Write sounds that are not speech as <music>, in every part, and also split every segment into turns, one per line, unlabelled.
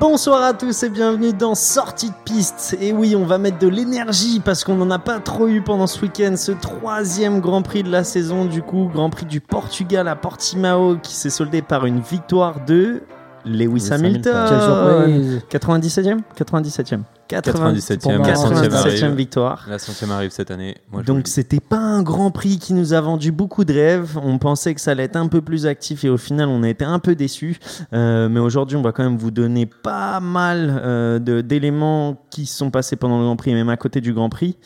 Bonsoir à tous et bienvenue dans Sortie de piste. Et oui, on va mettre de l'énergie parce qu'on n'en a pas trop eu pendant ce week-end. Ce troisième Grand Prix de la saison, du coup, Grand Prix du Portugal à Portimao qui s'est soldé par une victoire de Lewis Hamilton.
Quelle surprise.
97e 97e.
97e,
la
97e victoire.
La centième arrive cette année. Moi,
Donc c'était pas un grand prix qui nous a vendu beaucoup de rêves. On pensait que ça allait être un peu plus actif et au final on a été un peu déçus. Euh, mais aujourd'hui on va quand même vous donner pas mal euh, d'éléments qui se sont passés pendant le Grand Prix et même à côté du Grand Prix.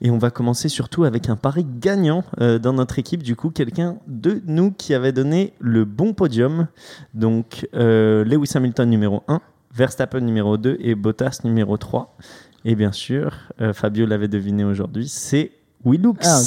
Et on va commencer surtout avec un pari gagnant euh, dans notre équipe. Du coup quelqu'un de nous qui avait donné le bon podium. Donc euh, Lewis Hamilton numéro 1. Verstappen numéro 2 et Bottas numéro 3. Et bien sûr, euh, Fabio l'avait deviné aujourd'hui, c'est Willux.
Ah.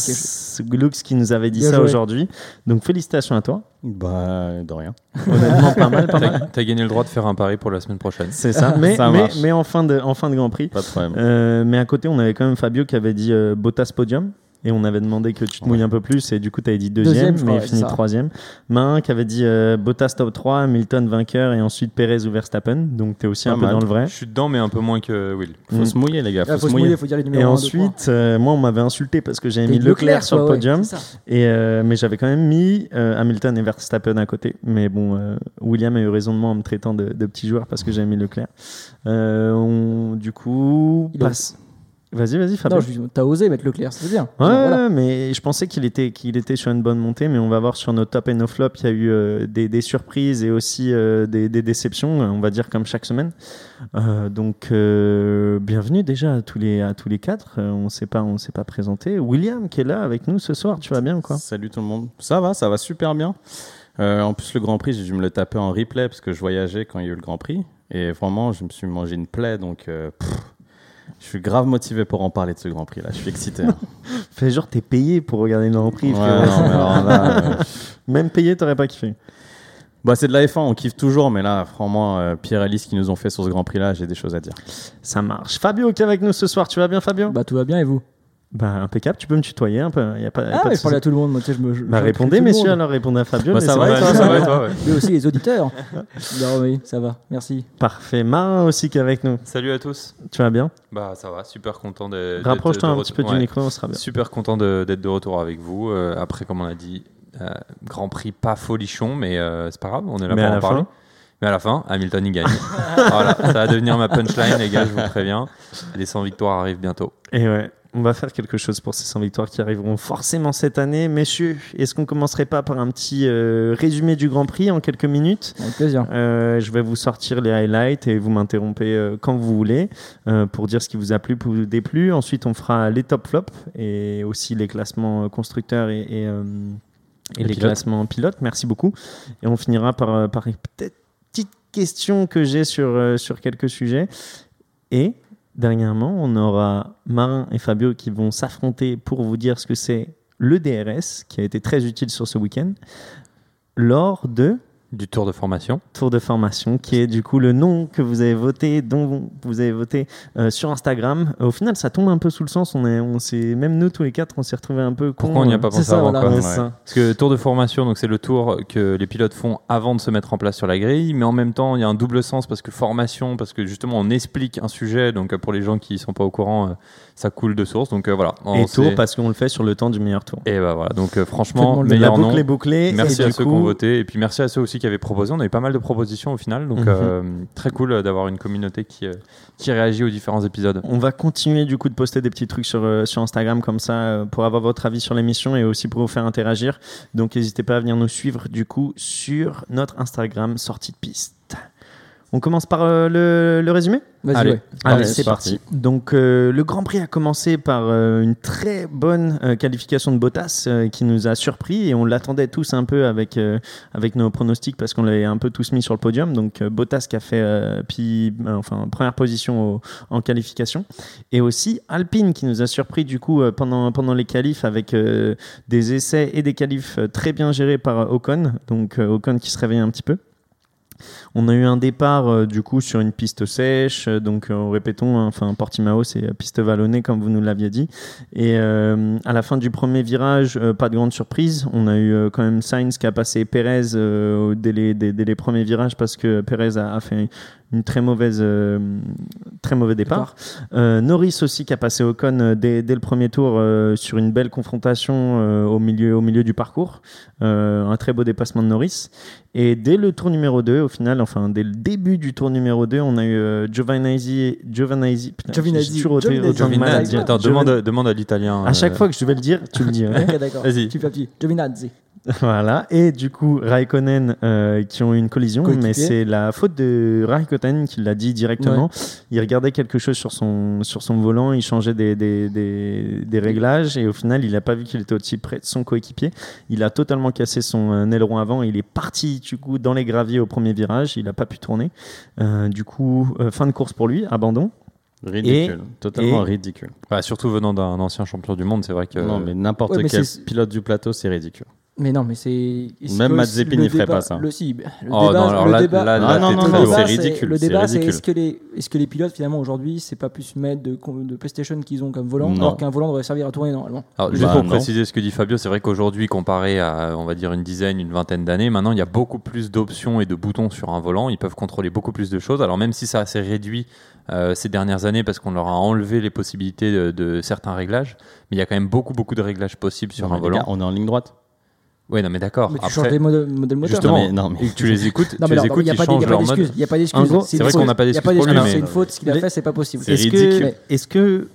Willux qui nous avait dit
Bien
ça aujourd'hui. Donc félicitations à toi.
Bah, de rien.
Honnêtement, pas mal, pas mal.
T'as gagné le droit de faire un pari pour la semaine prochaine.
C'est ça. Mais,
Ça
mais,
marche.
mais en, fin de, en fin de Grand Prix.
Pas de problème.
Euh, mais à côté, on avait quand même Fabio qui avait dit euh, Bottas podium. Et on avait demandé que tu te mouilles un peu plus. Et du coup, tu avais dit deuxième,
Deuxième,
mais fini troisième. Main qui avait dit euh, Bottas top 3, Hamilton vainqueur et ensuite Perez ou Verstappen. Donc tu es aussi un peu dans le vrai.
Je suis dedans, mais un peu moins que Will.
Faut
Mm.
se mouiller, les gars. Faut,
Il faut
se mouiller.
il faut dire les numéros.
Et ensuite, euh, moi, on m'avait insulté parce que j'avais mis Leclerc sur le
ouais,
podium. Et euh, mais j'avais quand même mis euh, Hamilton et Verstappen à côté. Mais bon, euh, William a eu raison de moi en me traitant de, de petit joueur parce que j'avais mis Leclerc. Euh, on- du coup,
Il
passe. Vas-y, vas-y, Fabio.
Non, t'as osé mettre Leclerc, c'est bien.
Ouais,
Voilà.
mais je pensais qu'il était, qu'il était sur une bonne montée, mais on va voir sur nos top et nos flops, il y a eu euh, des, des surprises et aussi euh, des, des déceptions, on va dire comme chaque semaine. Euh, donc, euh, bienvenue déjà à tous les, à tous les quatre. Euh, on s'est pas, on s'est pas présenté. William qui est là avec nous ce soir, tu vas bien ou quoi?
Salut tout le monde. Ça va, ça va super bien. Euh, en plus, le Grand Prix, j'ai dû me le taper en replay parce que je voyageais quand il y a eu le Grand Prix. Et vraiment, je me suis mangé une plaie. Donc, euh, pff, je suis grave motivé pour en parler de ce Grand Prix là. Je suis excité. hein. <laughs>
Fais genre t'es payé pour regarder le Grand Prix.
Ouais, non, mais alors là, <laughs> euh,
Même payé, t'aurais pas kiffé.
bah, c'est de la F1, on kiffe toujours. Mais là, franchement, euh, Pierre et Alice qui nous ont fait sur ce Grand Prix là, j'ai des choses à dire.
Ça marche. Fabio qui est avec nous ce soir, tu vas bien Fabio?
Bah, tout va bien et vous?
Bah impeccable, tu peux me tutoyer un peu. Y a pas, y a
Ah,
pas
mais je parlais à tout le monde. Moi, tu sais, je me. je-
Bah
je-
répondez messieurs alors, répondez à Fabio.
Bah,
mais
ça va,
vrai,
et toi,
ça va.
toi, ouais.
Mais aussi les auditeurs. <laughs> non, oui, ça va. Merci.
Parfait. Marin aussi qui est avec nous.
Salut à tous.
Tu vas bien?
Bah ça va, super content de. d'être
Rapproche-toi
de
un petit peu du micro, on sera bien.
Super content de- d'être de retour avec vous. Euh, après, comme on a dit, euh, Grand Prix pas folichon, mais euh, c'est pas grave, on est là
Mais
pour en parler.
fin
Mais à la fin, Hamilton il gagne. <laughs> voilà, ça va devenir ma punchline, les gars, je vous préviens. Les 100 victoires arrivent bientôt.
Et ouais, on va faire quelque chose pour ces 100 victoires qui arriveront forcément cette année. Messieurs, est-ce qu'on commencerait pas par un petit euh, résumé du Grand Prix en quelques minutes?
Avec plaisir.
Euh, je vais vous sortir les highlights et vous m'interrompez euh, quand vous voulez pour dire ce qui vous a plu, vous déplu. Ensuite, on fera les top flops et aussi les classements constructeurs et, et, et
Les
les,
pilotes.
classements pilotes. Merci beaucoup. Et on finira par, par une petite question que j'ai sur, sur quelques sujets. Et dernièrement, on aura Marin et Fabio qui vont s'affronter pour vous dire ce que c'est le DRS, qui a été très utile sur ce week-end, lors de
Du tour de formation.
Tour de formation, qui est du coup le nom que vous avez voté, dont vous avez voté euh, sur Instagram. Au final, ça tombe un peu sous le sens. On est, on même nous tous les quatre, on s'est retrouvés un peu.
Pourquoi
cons,
on n'y a
euh,
pas
c'est
pensé
ça,
avant
voilà.
ouais, ça.
Parce que tour de formation, donc c'est le tour que les pilotes font avant de se mettre en place sur la grille, mais en même temps il y a un double sens parce que formation, parce que justement on explique un sujet, donc euh, pour les gens qui sont pas au courant, euh, ça coule de source. Donc euh, voilà.
Et tour parce qu'on le fait sur le temps du meilleur tour.
Et bah voilà. Donc euh, franchement,
le-
La
meilleur
boucle
nom.
est bouclée.
Merci à ceux
coup,
qui ont voté et puis merci à ceux aussi qui avaient proposé. On avait pas mal de propositions au final, donc
Mhm.
euh, très cool d'avoir une communauté qui, qui réagit aux différents épisodes.
On va continuer du coup de poster des petits trucs sur, sur Instagram comme ça pour avoir votre avis sur l'émission et aussi pour vous faire interagir. Donc n'hésitez pas à venir nous suivre du coup sur notre Instagram sortie de piste. On commence par euh, le, le résumé?
Vas-y,
Allez.
ouais.
Allez,
Allez,
c'est parti. Donc, euh, le Grand Prix a commencé par euh, une très bonne qualification de Bottas qui nous a surpris et on l'attendait tous un peu avec, avec nos pronostics parce qu'on l'avait un peu tous mis sur le podium. Donc, Bottas qui a fait puis, enfin, première position au- en qualification et aussi Alpine qui nous a surpris du coup pendant, pendant les qualifs avec des essais et des qualifs très bien gérés par Ocon. Donc, Ocon qui se réveille un petit peu. On a eu un départ euh, du coup sur une piste sèche, euh, donc euh, répétons, hein, enfin Portimao c'est piste vallonnée comme vous nous l'aviez dit. Et à la fin du premier virage, pas de grande surprise, on a eu quand même Sainz qui a passé Perez dès, les, dès- dès les premiers virages parce que Perez a, a fait une très mauvaise, euh, très mauvais départ. Euh, Norris aussi qui a passé Ocon dès, dès le premier tour euh, sur une belle confrontation au, milieu, au milieu du parcours. Un très beau dépassement de Norris. Et dès le tour numéro 2, au final, enfin dès le début du tour numéro 2, on a eu euh, Giovinazzi. Giovinazzi. putain,
Giovinazzi,
toujours
Giovinazzi. Giovinazzi.
Attends, demande, demande à l'italien.
À chaque
euh,
fois que je vais le dire, tu le dis. ouais.
Ok, d'accord.
Vas-y.
Petit. Giovinazzi. <laughs>
Voilà, et du coup, Raikkonen euh, qui ont eu une collision,
Coéquipier.
mais c'est la faute de Raikkonen qui l'a dit directement. Il regardait quelque chose sur son, sur son volant, il changeait des, des, des, des réglages, et au final, il n'a pas vu qu'il était aussi près de son coéquipier. Il a totalement cassé son euh, aileron avant, il est parti du coup dans les graviers au premier virage, il n'a pas pu tourner. Euh, du coup, euh, fin de course pour lui, abandon.
Ridicule. Totalement
et-
ridicule.
bah, surtout venant d'un ancien champion du monde, c'est vrai que.
Non, mais n'importe
Ouais,
quel pilote du plateau, c'est ridicule.
Mais non, mais c'est.
Même Mazepin, il ferait pas ça.
Le, si, le
Oh,
débat,
non, alors
le
là-
débat-
là-
là, non,
le
non,
débat,
non, c'est ridicule,
Le débat, c'est est-ce que, les, est-ce que les pilotes, finalement, aujourd'hui, c'est pas plus mettre de, de PlayStation qu'ils ont comme volant,
Non.
alors qu'un volant devrait servir à tourner normalement?
Alors, juste
Bah,
pour
non.
préciser ce que dit Fabio, c'est vrai qu'aujourd'hui, comparé à, on va dire, une dizaine, une vingtaine d'années, maintenant, il y a beaucoup plus d'options et de boutons sur un volant. Ils peuvent contrôler beaucoup plus de choses. Alors, même si ça s'est réduit euh, ces dernières années parce qu'on leur a enlevé les possibilités de, de certains réglages, mais il y a quand même beaucoup, beaucoup de réglages possibles sur un volant.
on est en ligne droite.
Ouais, non, mais d'accord.
Mais tu
Après,
changes des modèles, modèles moteurs.
justement,
Non, mais- non, mais-
que tu les <laughs> écoutes,
Non,
tu
mais
les écoutes,
a
ils
pas
changent
a pas
leur mode.
Il n'y a pas
En
d'excuse.
gros,
C'est
vrai qu'on n'a pas
Il y a
d'excuse
C'est une faute. Ce qu'il a
Les-
fait, c'est pas possible.
C'est
Est-ce que
ridicule.
est-ce que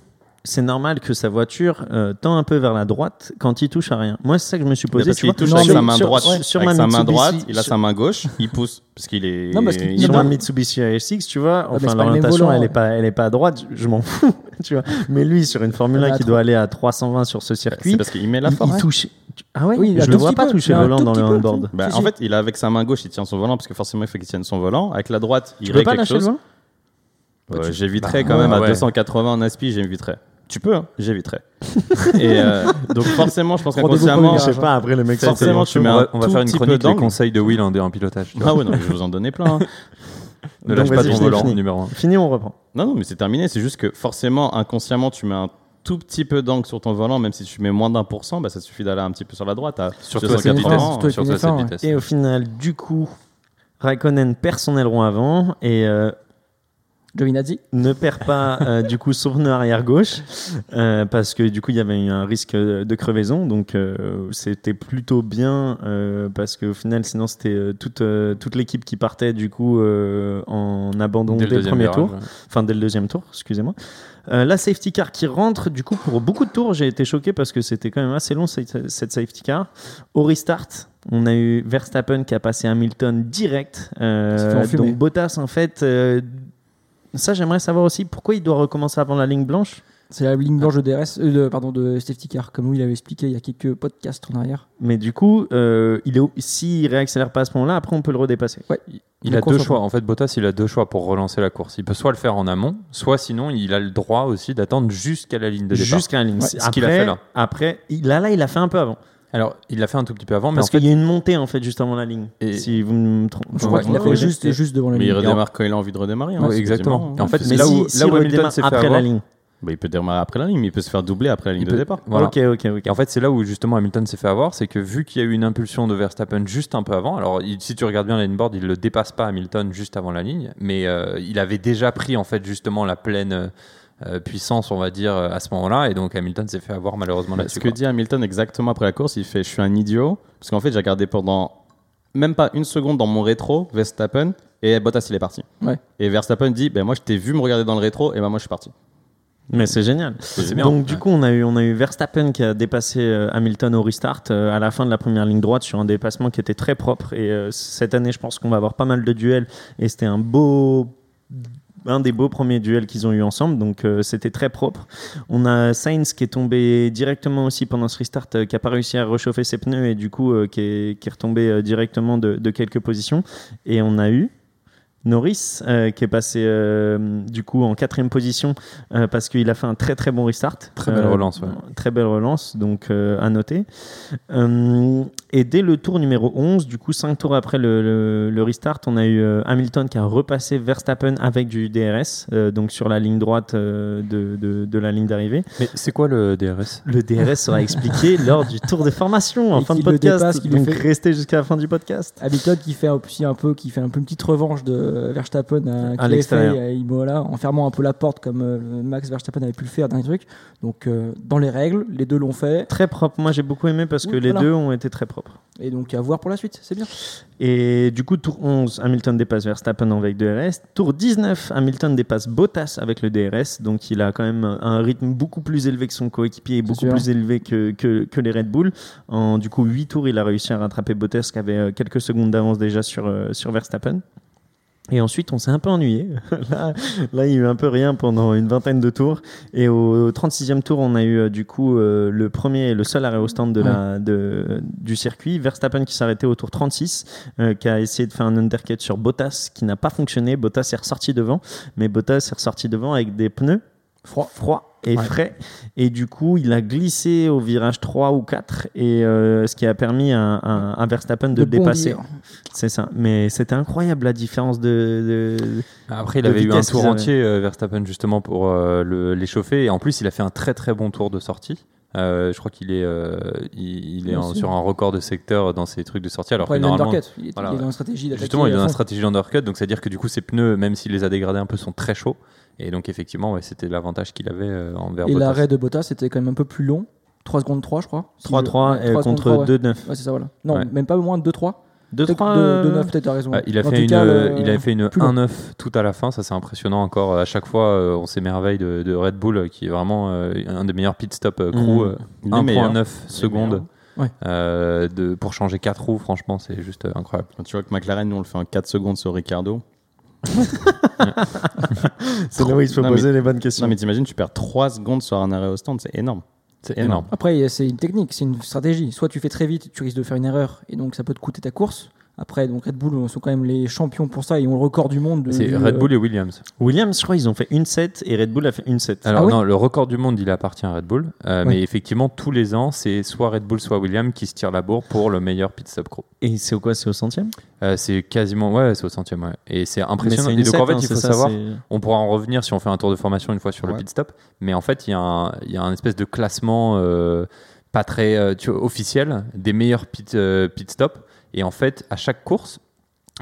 c'est normal que sa voiture euh, tend un peu vers la droite quand il touche à rien? Moi, c'est ça que je me suis posé.
parce qu'il touche
Non,
avec sa main
sur-
droite.
sur- sur
avec
ma
sa main droite, il a
sur-
sa main gauche, il pousse parce qu'il est.
Non, parce qu'il-
il
Sur
non.
Mitsubishi ASX, tu vois,
mais
enfin l'orientation, elle est
ouais.
pas, elle est pas à droite, je, je m'en fous, <laughs> tu vois. Mais lui, sur une Formule
Mais
1
à
qui doit aller à 320 sur ce circuit,
C'est parce qu'il met la force.
il touche. Ah ouais,
Oui, il a
je
tout
le vois pas
peu,
toucher le volant dans le handboard.
Bah,
Si,
en fait, il a avec sa main gauche, il tient son volant parce que forcément, il faut qu'il tienne son volant. Avec la droite, il
Tu
règle quelque chose. Euh, J'éviterais
Bah,
quand même à
ouais.
280 en aspi, j'éviterais. Tu peux, hein, j'éviterais. <laughs> Et euh, donc forcément, je pense qu'inconsciemment,
Je sais pas, après le mec,
Forcément, tu mets
on
un
va, on va faire une chronique des conseils de Will en, en pilotage. tu.
Ah ouais, non, je vais vous en donner plein. hein. <laughs>
ne lâche pas ton volant numéro 1.
Fini, on reprend.
Non, non, mais c'est terminé. C'est juste que forcément, inconsciemment, tu mets un tout petit peu d'angle sur ton volant, même si tu mets moins d'un pour cent, bah, ça suffit d'aller un petit peu sur la droite. À
Surtout à
280.
cette vitesse.
Surtout avec
Surtout
une
à cette
F1, ouais.
vitesse.
Et au final, du coup, Raikkonen perd son aileron avant et euh,
Giovinazzi.
ne perd pas euh, <laughs> du coup son pneu arrière gauche euh, parce que du coup il y avait eu un risque de crevaison donc euh, c'était plutôt bien euh, parce qu'au final sinon c'était toute, euh, toute l'équipe qui partait du coup euh, en abandon dès, le,
deuxième
premier tour
ouais.
enfin dès le deuxième tour excusez-moi Euh, la safety car qui rentre du coup pour beaucoup de tours j'ai été choqué parce que c'était quand même assez long cette, cette safety car. Au restart on a eu Verstappen qui a passé Hamilton direct. Euh, donc Bottas en fait euh, ça, j'aimerais savoir aussi pourquoi il doit recommencer avant la ligne blanche.
C'est la ligne blanche de DRS, euh, de, pardon, de safety car, comme il avait expliqué il y a quelques podcasts en arrière.
Mais du coup, euh, il est, s'il réaccélère pas à ce moment-là, après on peut le redépasser.
Il
Le
a deux choix. En fait, Bottas, il a deux choix pour relancer la course. Il peut soit le faire en amont, soit sinon, il a le droit aussi d'attendre jusqu'à la ligne de départ.
Jusqu'à la ligne.
Ouais,
C'est-
ce qu'il a fait là.
Après, il, là, là, il a fait un peu avant.
Alors, il l'a fait un tout petit peu avant, mais
Parce qu'il y a une montée en fait juste avant la ligne.
Et-
Si vous me trompez.
Je crois qu'il a fait juste, juste devant la
Mais il redémarre quand il a envie de redémarrer. hein,
Ouais, exactement. en fait.
Mais
là
si,
où-
si
là où
il
Hamilton
redémarre
s'est fait
après
avoir-
la ligne.
Bah, il peut démarrer après la ligne, mais il peut se faire doubler après la ligne
Il
de
peut-
départ.
Voilà.
Ok, ok, ok.
Et en fait, c'est là où justement Hamilton s'est fait avoir, c'est que vu qu'il y a eu une impulsion de Verstappen juste un peu avant, alors il- si tu regardes bien la ligne board, il le dépasse pas Hamilton juste avant la ligne, mais euh, il avait déjà pris en fait justement la pleine euh, puissance, on va dire, euh, à ce moment-là, et donc Hamilton s'est fait avoir malheureusement
Bah,
là-dessus.
ce que
quoi.
dit Hamilton exactement après la course, il fait Je suis un idiot. Parce qu'en fait, j'ai regardé pendant même pas une seconde dans mon rétro Verstappen et Bottas il est parti.
Ouais.
Et Verstappen dit ben Moi je t'ai vu me regarder dans le rétro et ben moi je suis parti.
Mais c'est génial.
Bien.
Donc du coup, on a eu on a eu Verstappen qui a dépassé euh, Hamilton au restart euh, à la fin de la première ligne droite sur un dépassement qui était très propre. Et euh, cette année, je pense qu'on va avoir pas mal de duels. Et c'était un beau un des beaux premiers duels qu'ils ont eu ensemble, donc euh, c'était très propre. On a Sainz qui est tombé directement aussi pendant ce restart, euh, qui a pas réussi à réchauffer ses pneus et du coup euh, qui, est, qui est retombé directement de, de quelques positions. Et on a eu Norris euh, qui est passé euh, du coup en quatrième position euh, parce qu'il a fait un très très bon restart.
Très belle relance, ouais.
Très belle relance, donc à noter. Et dès le tour numéro 11, du coup 5 tours après le, le- le restart, on a eu euh, Hamilton qui a repassé Verstappen avec du DRS, euh, donc sur la ligne droite euh, de, de- de la ligne d'arrivée.
Mais c'est quoi le DRS
Le DRS sera expliqué <laughs> lors du tour de formation en
Et
fin de podcast.
dépasse,
donc
fait-
restez jusqu'à la fin du podcast.
Hamilton qui fait aussi un peu, qui fait un peu une petite revanche de Verstappen à, avait
l'extérieur.
à Imola, en fermant un peu la porte comme Max Verstappen avait pu le faire dans les trucs. Donc euh, dans les règles, les deux l'ont fait.
Très propre. Moi j'ai beaucoup aimé parce que les deux ont été très propres.
Et donc à voir pour la suite, c'est bien.
Et du coup, tour 11, Hamilton dépasse Verstappen avec DRS. Tour 19, Hamilton dépasse Bottas avec le DRS. Donc il a quand même un rythme beaucoup plus élevé que son coéquipier et beaucoup
sûr.
plus élevé que, que, que les Red Bull. En du coup 8 tours, il a réussi à rattraper Bottas qui avait euh, quelques secondes d'avance déjà sur, euh, sur Verstappen. Et ensuite, on s'est un peu ennuyé. <laughs> là, là, il y a eu un peu rien pendant une vingtaine de tours. Et au 36e tour, on a eu euh, du coup euh, le premier et le seul arrêt au stand de la, de, du circuit. Verstappen qui s'arrêtait au tour 36, euh, qui a essayé de faire un undercut sur Bottas qui n'a pas fonctionné. Bottas est ressorti devant, mais Bottas est ressorti devant avec des pneus froids, froids et
Ouais.
frais. Et du coup, il a glissé au virage 3 ou 4, et euh, ce qui a permis à, à- à Verstappen de,
De
le dépasser. C'est ça. Mais c'était incroyable la différence de. de-
Après, il
de
avait eu un tour entier, euh, Verstappen, justement, pour euh, le- l'échauffer. Et en plus, il a fait un très très bon tour de sortie. Euh, je crois qu'il est, euh, il, il est en- sur un record de secteur dans ses trucs de sortie. Alors
Après,
que
il a
normalement,
undercut. Il est,
voilà,
il est
ouais.
dans une stratégie
justement, il est
à
dans la stratégie undercut. Donc, c'est-à-dire que du coup, ses pneus, même s'il les a dégradés un peu, sont très chauds. Et donc, effectivement, ouais, c'était l'avantage qu'il avait euh, envers
Et
Bottas.
l'arrêt de Bottas c'était quand même un peu plus long. 3 secondes 3, je crois. Si
3-3
je- ouais,
euh,
3
contre
secondes 3, ouais.
2-9.
Ouais, c'est ça, voilà. Non,
Ouais.
même pas moins de 2-3.
2-3.
2-9,
euh,
peut-être, t'as raison.
Ouais, il, a fait une,
cas,
euh, il avait fait une
plus long.
1-9 tout à la fin, ça c'est impressionnant encore. À chaque fois, euh, on s'émerveille de, de Red Bull, qui est vraiment euh, un des meilleurs pit stop crew.
Meilleur.
1.9 secondes
Ouais.
euh, de, pour changer 4 roues, franchement, c'est juste incroyable.
Tu vois que McLaren, nous, on le fait en 4 secondes sur Ricardo. <laughs>
C'est là où il se faut
Non,
poser les bonnes questions.
Non, mais t'imagines, tu perds 3 secondes sur un arrêt au stand, c'est énorme.
C'est énorme.
Après, c'est une technique, c'est une stratégie. Soit tu fais très vite, tu risques de faire une erreur, et donc ça peut te coûter ta course. Après, donc Red Bull sont quand même les champions pour ça, ils ont le record du monde. de-
C'est
du,
Red
euh,
Bull et Williams.
Williams, je crois, ils ont fait une 7 et Red Bull a fait une 7.
Alors
Ah ouais
non, le record du monde, il appartient à Red Bull. euh,
Ouais.
Mais effectivement, tous les ans, c'est soit Red Bull, soit Williams qui se tirent la bourre pour le meilleur pit stop crew.
Et c'est au quoi C'est au centième?
Euh, c'est quasiment, ouais, c'est au centième, ouais. Et c'est impressionnant. Et
une
donc
7,
en fait,
hein,
il faut
ça,
savoir,
c'est-
On pourra en revenir si on fait un tour de formation une fois sur le pit stop. Mais en fait, il y, a un- il y a un espèce de classement euh, pas très euh, tu vois, officiel des meilleurs pit, euh, pit stop. Et en fait, à chaque course,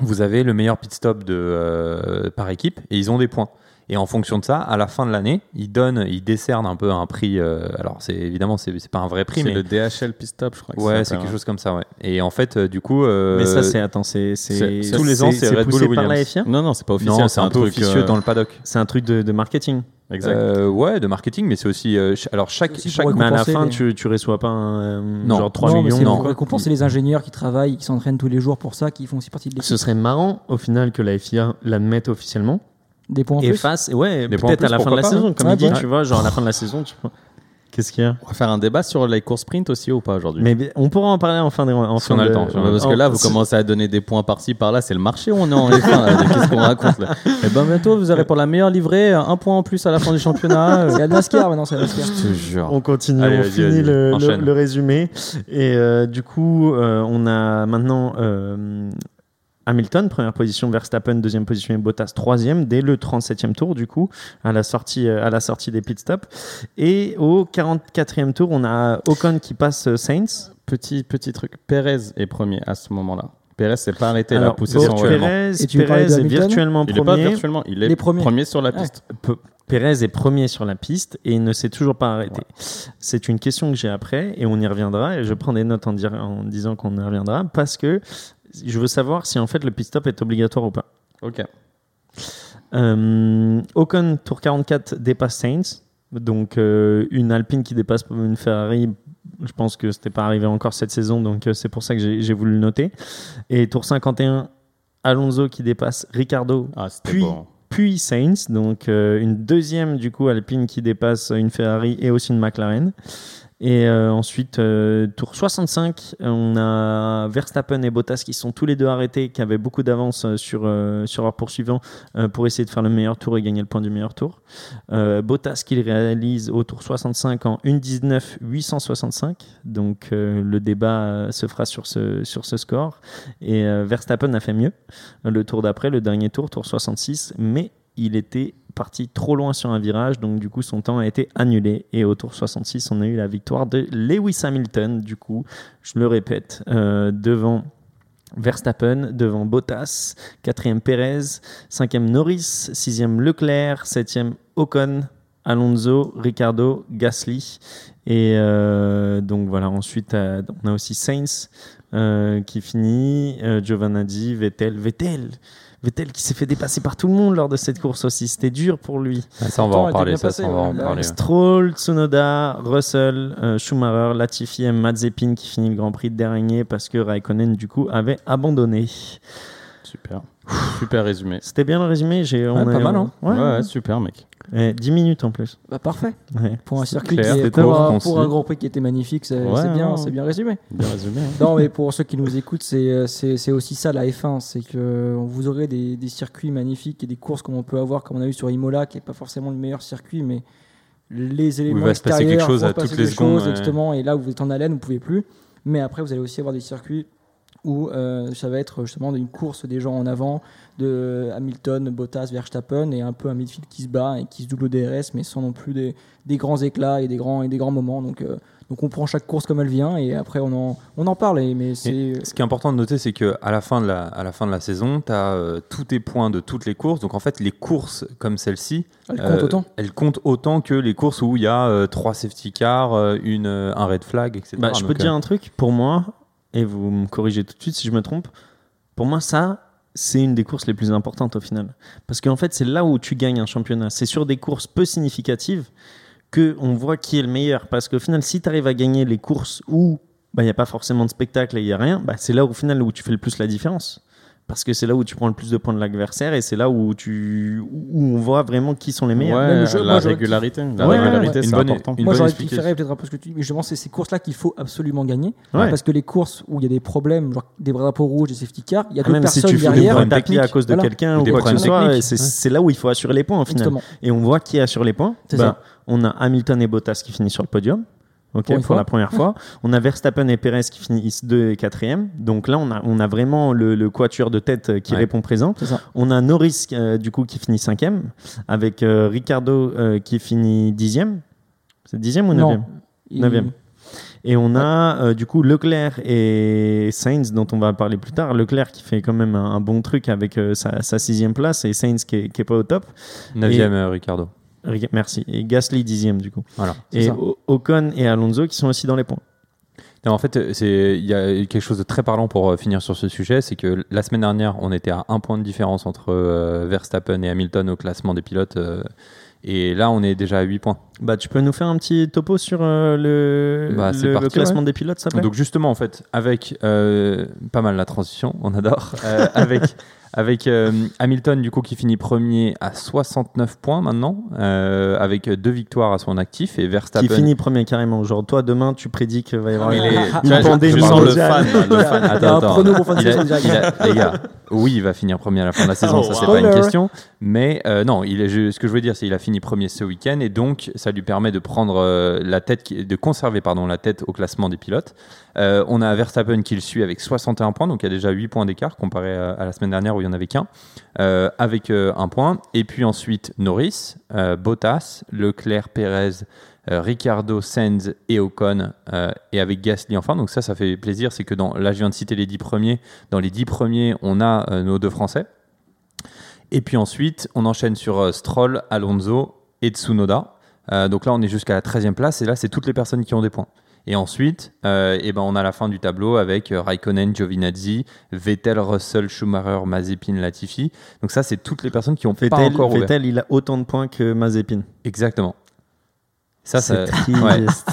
vous avez le meilleur pit stop euh, par équipe et ils ont des points. Et en fonction de ça, à la fin de l'année, ils donnent, ils décernent un peu un prix. euh, alors, c'est évidemment, c'est c'est pas un vrai prix,
C'est
mais
le DHL Pit Stop, je crois. que
ouais,
ça
c'est quelque
hein.
chose comme ça, ouais. Et en fait, euh, du coup, euh,
Mais ça, c'est. Attends, c'est. c'est-
c'est-
tous les ans, c'est Red Bull
poussé
ou
par la. FIA
Non, non, c'est pas officiel.
non, c'est un, peu
truc,
officieux
euh,
dans le paddock.
C'est un truc de, de marketing.
Exact.
Euh, ouais, de marketing, mais c'est aussi. euh, ch- alors, chaque,
C'est aussi
chaque
Mais à la fin,
les-
tu, tu reçois pas un, euh,
Non.
genre 3
non, mais
millions.
c'est
non.
pour récompenser les ingénieurs qui travaillent, qui s'entraînent tous les jours pour ça, qui font aussi partie de
Ce
l'équipe.
serait marrant au final que la FIA l'admette officiellement
Des points en
et
plus.
fasse, ouais,
Des points en
peut-être à la fin de
pourquoi
la
pas,
saison,
hein.
comme
Ouais,
il dit,
bah.
tu vois, genre à la fin de la saison, tu vois. Qu'est-ce qu'il y a?
On va faire un débat sur les courses sprint aussi ou pas aujourd'hui?
Mais on pourra en parler en fin de. En
Si
fin
on a le
de-
temps, si on a le
Parce
en-
que là, vous
si-
commencez à donner des points par-ci, par-là. C'est le marché ou on est en F1 là Qu'est-ce qu'on raconte là <laughs> Et ben bientôt, vous aurez pour la meilleure livrée un point en plus à la fin du championnat. <laughs>
C'est la NASCAR maintenant, c'est la NASCAR.
Je te jure.
On continue,
Allez,
on
vas-y,
finit
vas-y,
le, le-
enchaîne.
le résumé. Et euh, du coup, euh, on a maintenant euh, Hamilton, première position, Verstappen, deuxième position et Bottas, troisième, dès le 37e tour, du coup, à la sortie, euh, à la sortie des pit stops. Et au 44e tour, on a Ocon qui passe euh, Sainz.
Petit, petit truc. Pérez est premier à ce moment-là. Pérez s'est pas arrêté,
Alors,
poussé son volant.
Pérez,
Et tu
Pérez est virtuellement
Il est pas
premier.
virtuellement, il est premier sur la
Ouais.
piste.
Pérez est premier sur la piste et il ne s'est toujours pas arrêté. C'est une question que j'ai après et on y reviendra. Et je prends des notes en, dire- en disant qu'on y reviendra parce que je veux savoir si en fait le pit stop est obligatoire ou pas.
Ok.
Euh, Ocon, tour 44, dépasse Sainz. Donc euh, une Alpine qui dépasse une Ferrari, je pense que c'était pas arrivé encore cette saison, donc euh, c'est pour ça que j'ai voulu le noter. Et tour 51, Alonso qui dépasse Ricardo,
Ah,
Puis-
bon.
puis Sainz, donc euh, une deuxième du coup Alpine qui dépasse une Ferrari et aussi une McLaren. Et euh, ensuite, euh, tour 65, on a Verstappen et Bottas qui sont tous les deux arrêtés, qui avaient beaucoup d'avance euh, sur, euh, sur leur poursuivant euh, pour essayer de faire le meilleur tour et gagner le point du meilleur tour. Bottas qui réalise au tour 65 en 1'19 865. Donc le débat se fera sur ce, sur ce score. Et Verstappen a fait mieux le tour d'après, le dernier tour, tour 66, mais il était parti trop loin sur un virage, donc du coup son temps a été annulé. Et au tour 66, on a eu la victoire de Lewis Hamilton, du coup, je le répète, euh, devant Verstappen, devant Bottas, quatrième Perez, cinquième Norris, sixième Leclerc, septième Ocon, Alonso, Ricardo, Gasly. Et euh, donc voilà, ensuite euh, on a aussi Sainz qui finit, euh, Giovanazzi, Vettel, Vettel. Vettel qui s'est fait dépasser par tout le monde lors de cette course aussi. C'était dur pour lui.
Ah, Ça, on va en parler. Ça, on va en
ouais.
parler.
Stroll, Tsunoda, Russell, euh, Schumacher, Latifi et Mazepin qui finit le Grand Prix dernier parce que Raikkonen du coup avait abandonné.
Super. Super résumé.
C'était bien le résumé. J'ai on
pas
a-
mal, hein.
Ouais,
Ouais,
ouais.
ouais, super, mec.
Eh, 10 minutes en plus.
Bah, parfait.
Ouais.
Pour un circuit
clair,
qui est- pour,
court,
un,
concis.
pour un Grand Prix qui était magnifique, c'est
Ouais,
bien, c'est bien résumé.
Bien résumé. hein.
Non, mais pour ceux qui nous écoutent, c'est euh, aussi ça la F1, c'est que vous aurez des, des circuits magnifiques et des courses comme on peut avoir, comme on a eu sur Imola, qui est pas forcément le meilleur circuit, mais les éléments
va se passer quelque
extérieurs
chose à toutes les secondes,
chose,
ouais.
exactement, et là où vous êtes en haleine, vous pouvez plus. Mais après, vous allez aussi avoir des circuits où euh, ça va être justement une course des gens en avant, de Hamilton, Bottas, Verstappen, et un peu un midfield qui se bat et qui se double au DRS, mais sans non plus des, des grands éclats et des grands, et des grands moments. Donc, euh, donc on prend chaque course comme elle vient, et après on en, on en parle. et- Mais c'est
Ce qui est important de noter, c'est qu'à la, fin de la- à la fin de la saison, tu as tous tes points de toutes les courses. Donc en fait, les courses comme celle-ci,
elle compte
euh,
autant.
elles comptent autant que les courses où il y a euh, trois safety cars, euh, une, euh, un red flag, etc.
Bah, je peux
Donc,
te dire
euh,
un truc. Pour moi, et vous me corrigez tout de suite si je me trompe, pour moi, ça, c'est une des courses les plus importantes au final. Parce qu'en fait, c'est là où tu gagnes un championnat. C'est sur des courses peu significatives que on voit qui est le meilleur. Parce qu'au final, si tu arrives à gagner les courses où bah, il n'y a pas forcément de spectacle et il n'y a rien, bah, c'est là au final où tu fais le plus la différence. Parce que c'est là où tu prends le plus de points de l'adversaire et c'est là où, tu, où on voit vraiment qui sont les meilleurs.
Ouais,
Même
la
moi,
régularité. La
Ouais,
régularité,
ouais.
c'est important.
une
Moi, j'aurais préféré peut-être un peu ce que tu dis, mais justement, c'est ces courses-là qu'il faut absolument gagner.
Ouais.
Parce que les courses où il y a des problèmes, genre des drapeaux rouges, des safety cars, il y a
Ah,
d'autres
même si
personnes
tu
derrière.
problèmes
techniques,
techniques à cause de
voilà.
quelqu'un
Ou
quoi que ce soit, c'est là où il faut assurer les points final.
Exactement.
Et on voit qui assure les points. Bah,
ça.
On a Hamilton et Bottas qui finissent sur le podium. Ok,
Pour
la première fois. <laughs> On a Verstappen et Perez qui finissent 2 et 4 Donc là, on a, on a vraiment le, le quatuor de tête euh, qui
Ouais.
répond présent. On a Norris, euh, du coup, qui finit 5 avec euh, Ricardo euh, qui finit 10 C'est 10 ou 9
Non. Il-
Neuvième. Et on a euh, du coup Leclerc et Sainz dont on va parler plus tard. Leclerc qui fait quand même un, un bon truc avec euh, sa, sa sixième place et Sainz qui est, qui est pas au top.
Neuvième, euh, Ricardo.
Merci. Et Gasly dixième du coup.
Voilà.
Et
ça.
Ocon et Alonso qui sont aussi dans les points.
Non, en fait, euh, il y a quelque chose de très parlant pour euh, finir sur ce sujet, c'est que la semaine dernière, on était à un point de différence entre euh, Verstappen et Hamilton au classement des pilotes, euh, et là, on est déjà à 8 points.
Bah tu peux nous faire un petit topo sur euh, le,
Bah,
le classement
ouais.
des pilotes, ça
Donc justement, en fait, avec pas mal la transition, on adore, avec <laughs> avec euh, Hamilton du coup qui finit premier à 69 points maintenant, euh, avec deux victoires à son actif et Verstappen.
Qui finit premier carrément. Genre toi demain tu prédis qu'il va y avoir
les-
une pandémie
je sens le fan, le fan.
Il y a un prono pour fin de
Il a-
saison direct.
il a- les gars, oui, il va finir premier à la fin de la saison,
Oh,
ça c'est
wow.
pas une question. Mais euh, non, il est, je- ce que je veux dire, c'est qu'il a fini premier ce week-end et donc ça lui permet de prendre euh, la tête, de conserver pardon la tête au classement des pilotes. Euh, on a Verstappen qui le suit avec 61 points, donc il y a déjà 8 points d'écart comparé à, à la semaine dernière il y en avait qu'un, euh, avec euh, un point. Et puis ensuite Norris, euh, Bottas, Leclerc, Perez. euh, Ricardo, Sainz et Ocon et avec Gasly enfin donc ça ça fait plaisir c'est que dans là je viens de citer les 10 premiers dans les 10 premiers on a nos deux français et puis ensuite, on enchaîne sur Stroll, Alonso et Tsunoda. Donc là, on est jusqu'à la 13e place et là, c'est toutes les personnes qui ont des points. Et ensuite, euh, eh ben, on a la fin du tableau avec euh, Raikkonen, Giovinazzi, Vettel, Russell, Schumacher, Mazepin, Latifi. Donc ça, c'est toutes les personnes qui ont pas
Vettel,
encore ouvert.
Vettel, il a autant de points que Mazepin.
Exactement. Ça,
c'est
ouais. <laughs>
triste.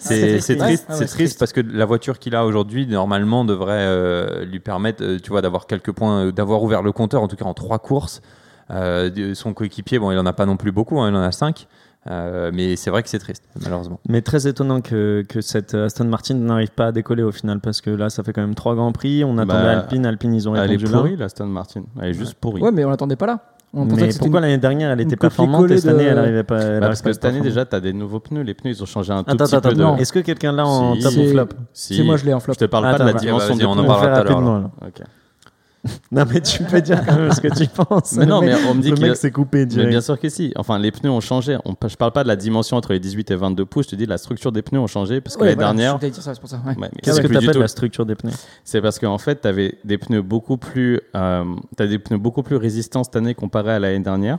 C'est c'est
triste.
triste,
Ouais, ouais,
c'est
c'est
triste
triste.
parce que la voiture qu'il a aujourd'hui normalement devrait euh, lui permettre, euh, tu vois, d'avoir quelques points, euh, d'avoir ouvert le compteur en tout cas en trois courses. Euh, son coéquipier, bon, il en a pas non plus beaucoup, hein, il en a cinq. Euh, mais c'est vrai que c'est triste, malheureusement.
Mais très étonnant que, que cette Aston Martin n'arrive pas à décoller au final parce que là ça fait quand même trois grands prix. On attendait
Bah,
Alpine, Alpine ils ont
Elle est
répondu
pourrie, la Aston Martin. Elle est juste pourrie.
Ouais, mais on l'attendait pas là. On
Mais
que
pourquoi
une-
l'année dernière elle était performante et cette année elle
de-
arrivait pas elle
Bah,
arrive
parce
pas
que cette année, déjà, tu as des nouveaux pneus. Les pneus, ils ont changé un tout
Attends,
petit
attends,
peu de.
attends. Est-ce que quelqu'un là en
Si.
top ou flop
Si.
Moi, je l'ai en flop.
Je te parle pas
Attends,
de la
bah,
dimension des
on en
pneus.
Parlera tout à l'heure. <laughs>
Non mais tu peux dire quand même ce que tu penses.
Mais non,
Le
mais
mec-
on me dit
le
qu'il
mec s'est coupé
Mais
direct.
bien sûr que si. Enfin, les pneus ont changé. On, je parle pas de la dimension entre les 18 et 22 pouces. Je te dis la structure des pneus ont changé parce que
Ouais,
l'année
voilà,
dernière.
je voulais dire ça, c'est pour ça. ouais.
Ouais, mais
Qu'est-ce que t'appelles
tout.
la structure des pneus?
C'est parce qu'en fait, tu avais des pneus beaucoup plus, euh, t'as des pneus beaucoup plus résistants cette année comparé à l'année dernière.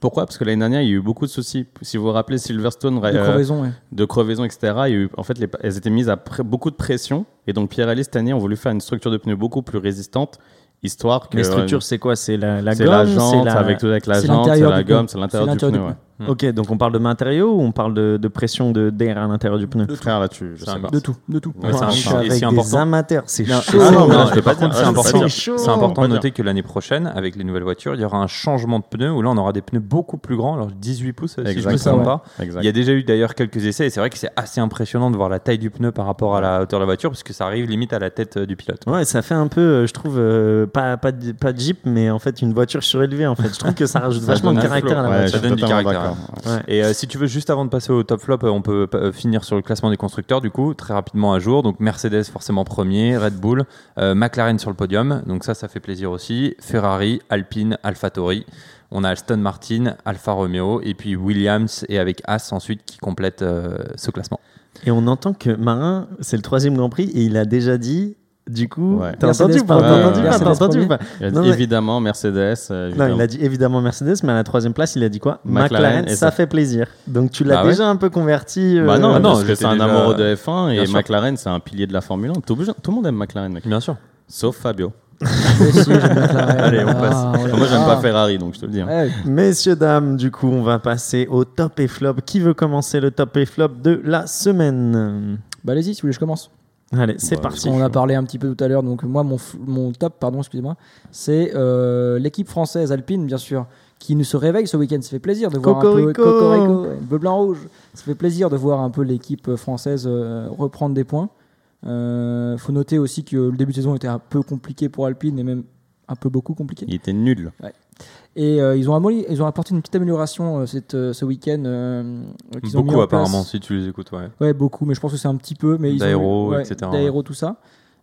Pourquoi? Parce que l'année dernière, il y a eu beaucoup de soucis. Si vous vous rappelez Silverstone,
De
euh,
crevaison, ouais.
de crevaison, etc. Il y a eu, en fait, les- elles étaient mises à beaucoup de pression. Et donc, Pirelli, cette année, ont voulu faire une structure de pneus beaucoup plus résistante, histoire que.
Les structures c'est quoi? C'est la, la
c'est
gomme
la
c'est
jante,
la-
avec, tout, avec la jante, c'est la gomme, c'est l'intérieur du pneu.
du
ouais.
Mm.
Ok, donc on parle de matériaux ou on parle de, de pression de d'air à l'intérieur du pneu?
Frère, là-dessus, je
C'est
sais
un-
pas.
De tout, de tout.
Ouais, c'est
je avec
c'est
des
important.
amateurs, c'est chaud.
Ah non, là, je pas dire.
c'est important,
je vais pas
C'est chaud.
c'est important de noter que l'année prochaine, avec les nouvelles voitures, il y aura un changement de pneus où là, on aura des pneus beaucoup plus grands, alors 18 pouces, si je me trompe pas.
Exact.
Il y a déjà eu d'ailleurs quelques essais et c'est vrai que c'est assez impressionnant de voir la taille du pneu par rapport à la hauteur de la voiture parce que ça arrive limite à la tête euh, du pilote.
Ouais, ça fait un peu, euh, je trouve, euh, pas, pas, de- pas de Jeep, mais en fait une voiture surélevée. En fait, je trouve que ça rajoute vachement de caractère à la voiture.
ça
je
donne du caractère.
D'accord.
Ouais.
Et euh, si tu veux, juste avant de passer au top flop, euh, on peut euh, finir sur le classement des constructeurs, du coup, très rapidement à jour. Donc Mercedes forcément premier, Red Bull, euh, McLaren sur le podium. Donc ça, ça fait plaisir aussi. Ferrari, Alpine, AlphaTauri. On a Aston Martin, Alfa Romeo et puis Williams et avec As ensuite qui complète euh, ce classement.
Et on entend que Marin, c'est le troisième Grand Prix et il a déjà dit. Du coup,
Ouais.
t'as
Mercedes
entendu ou pas T'as entendu ou pas
Il a dit
Non,
évidemment Mercedes. euh,
Non, il a dit évidemment Mercedes, mais à la troisième place, il a dit quoi
McLaren,
McLaren,
et
ça,
ça-
fait plaisir. Donc tu l'as
Bah ouais.
déjà un peu converti. euh,
Bah non,
Ah non,
parce que c'est un
déjà-
amoureux de F1
Bien
et
sûr.
McLaren, c'est un pilier de la Formule 1. Tout, tout le monde aime McLaren, mec.
Bien sûr.
sauf Fabio. <laughs>
Si.
Allez, on passe.
Ah,
Moi, j'aime pas Ferrari, donc je te le dis. hein.
Ouais.
Messieurs, dames, du coup, on va passer au top et flop. Qui veut commencer le top et flop de la semaine?
Bah allez-y, si vous voulez, je commence.
Allez, c'est
Bah,
parti.
On en a parlé un petit peu tout à l'heure, donc moi, mon, mon top, pardon, excusez-moi, c'est euh, l'équipe française Alpine, bien sûr, qui nous se réveille ce week-end. Ça fait plaisir de voir un peu
Cocorico.
Ouais, bleu, blanc, rouge. Ça fait plaisir de voir un peu l'équipe française euh, reprendre des points. Euh, faut noter aussi que le début de saison était un peu compliqué pour Alpine et même un peu beaucoup compliqué.
Il était nul.
Et euh, ils, ont amoli- ils ont apporté une petite amélioration euh, cette, euh, ce week-end. mis
Beaucoup
en place.
apparemment, si tu les écoutes. Ouais.
Ouais, beaucoup, mais je pense que c'est un petit peu.
D'aéro,
ouais,
etc.,
D'aéro, tout ça.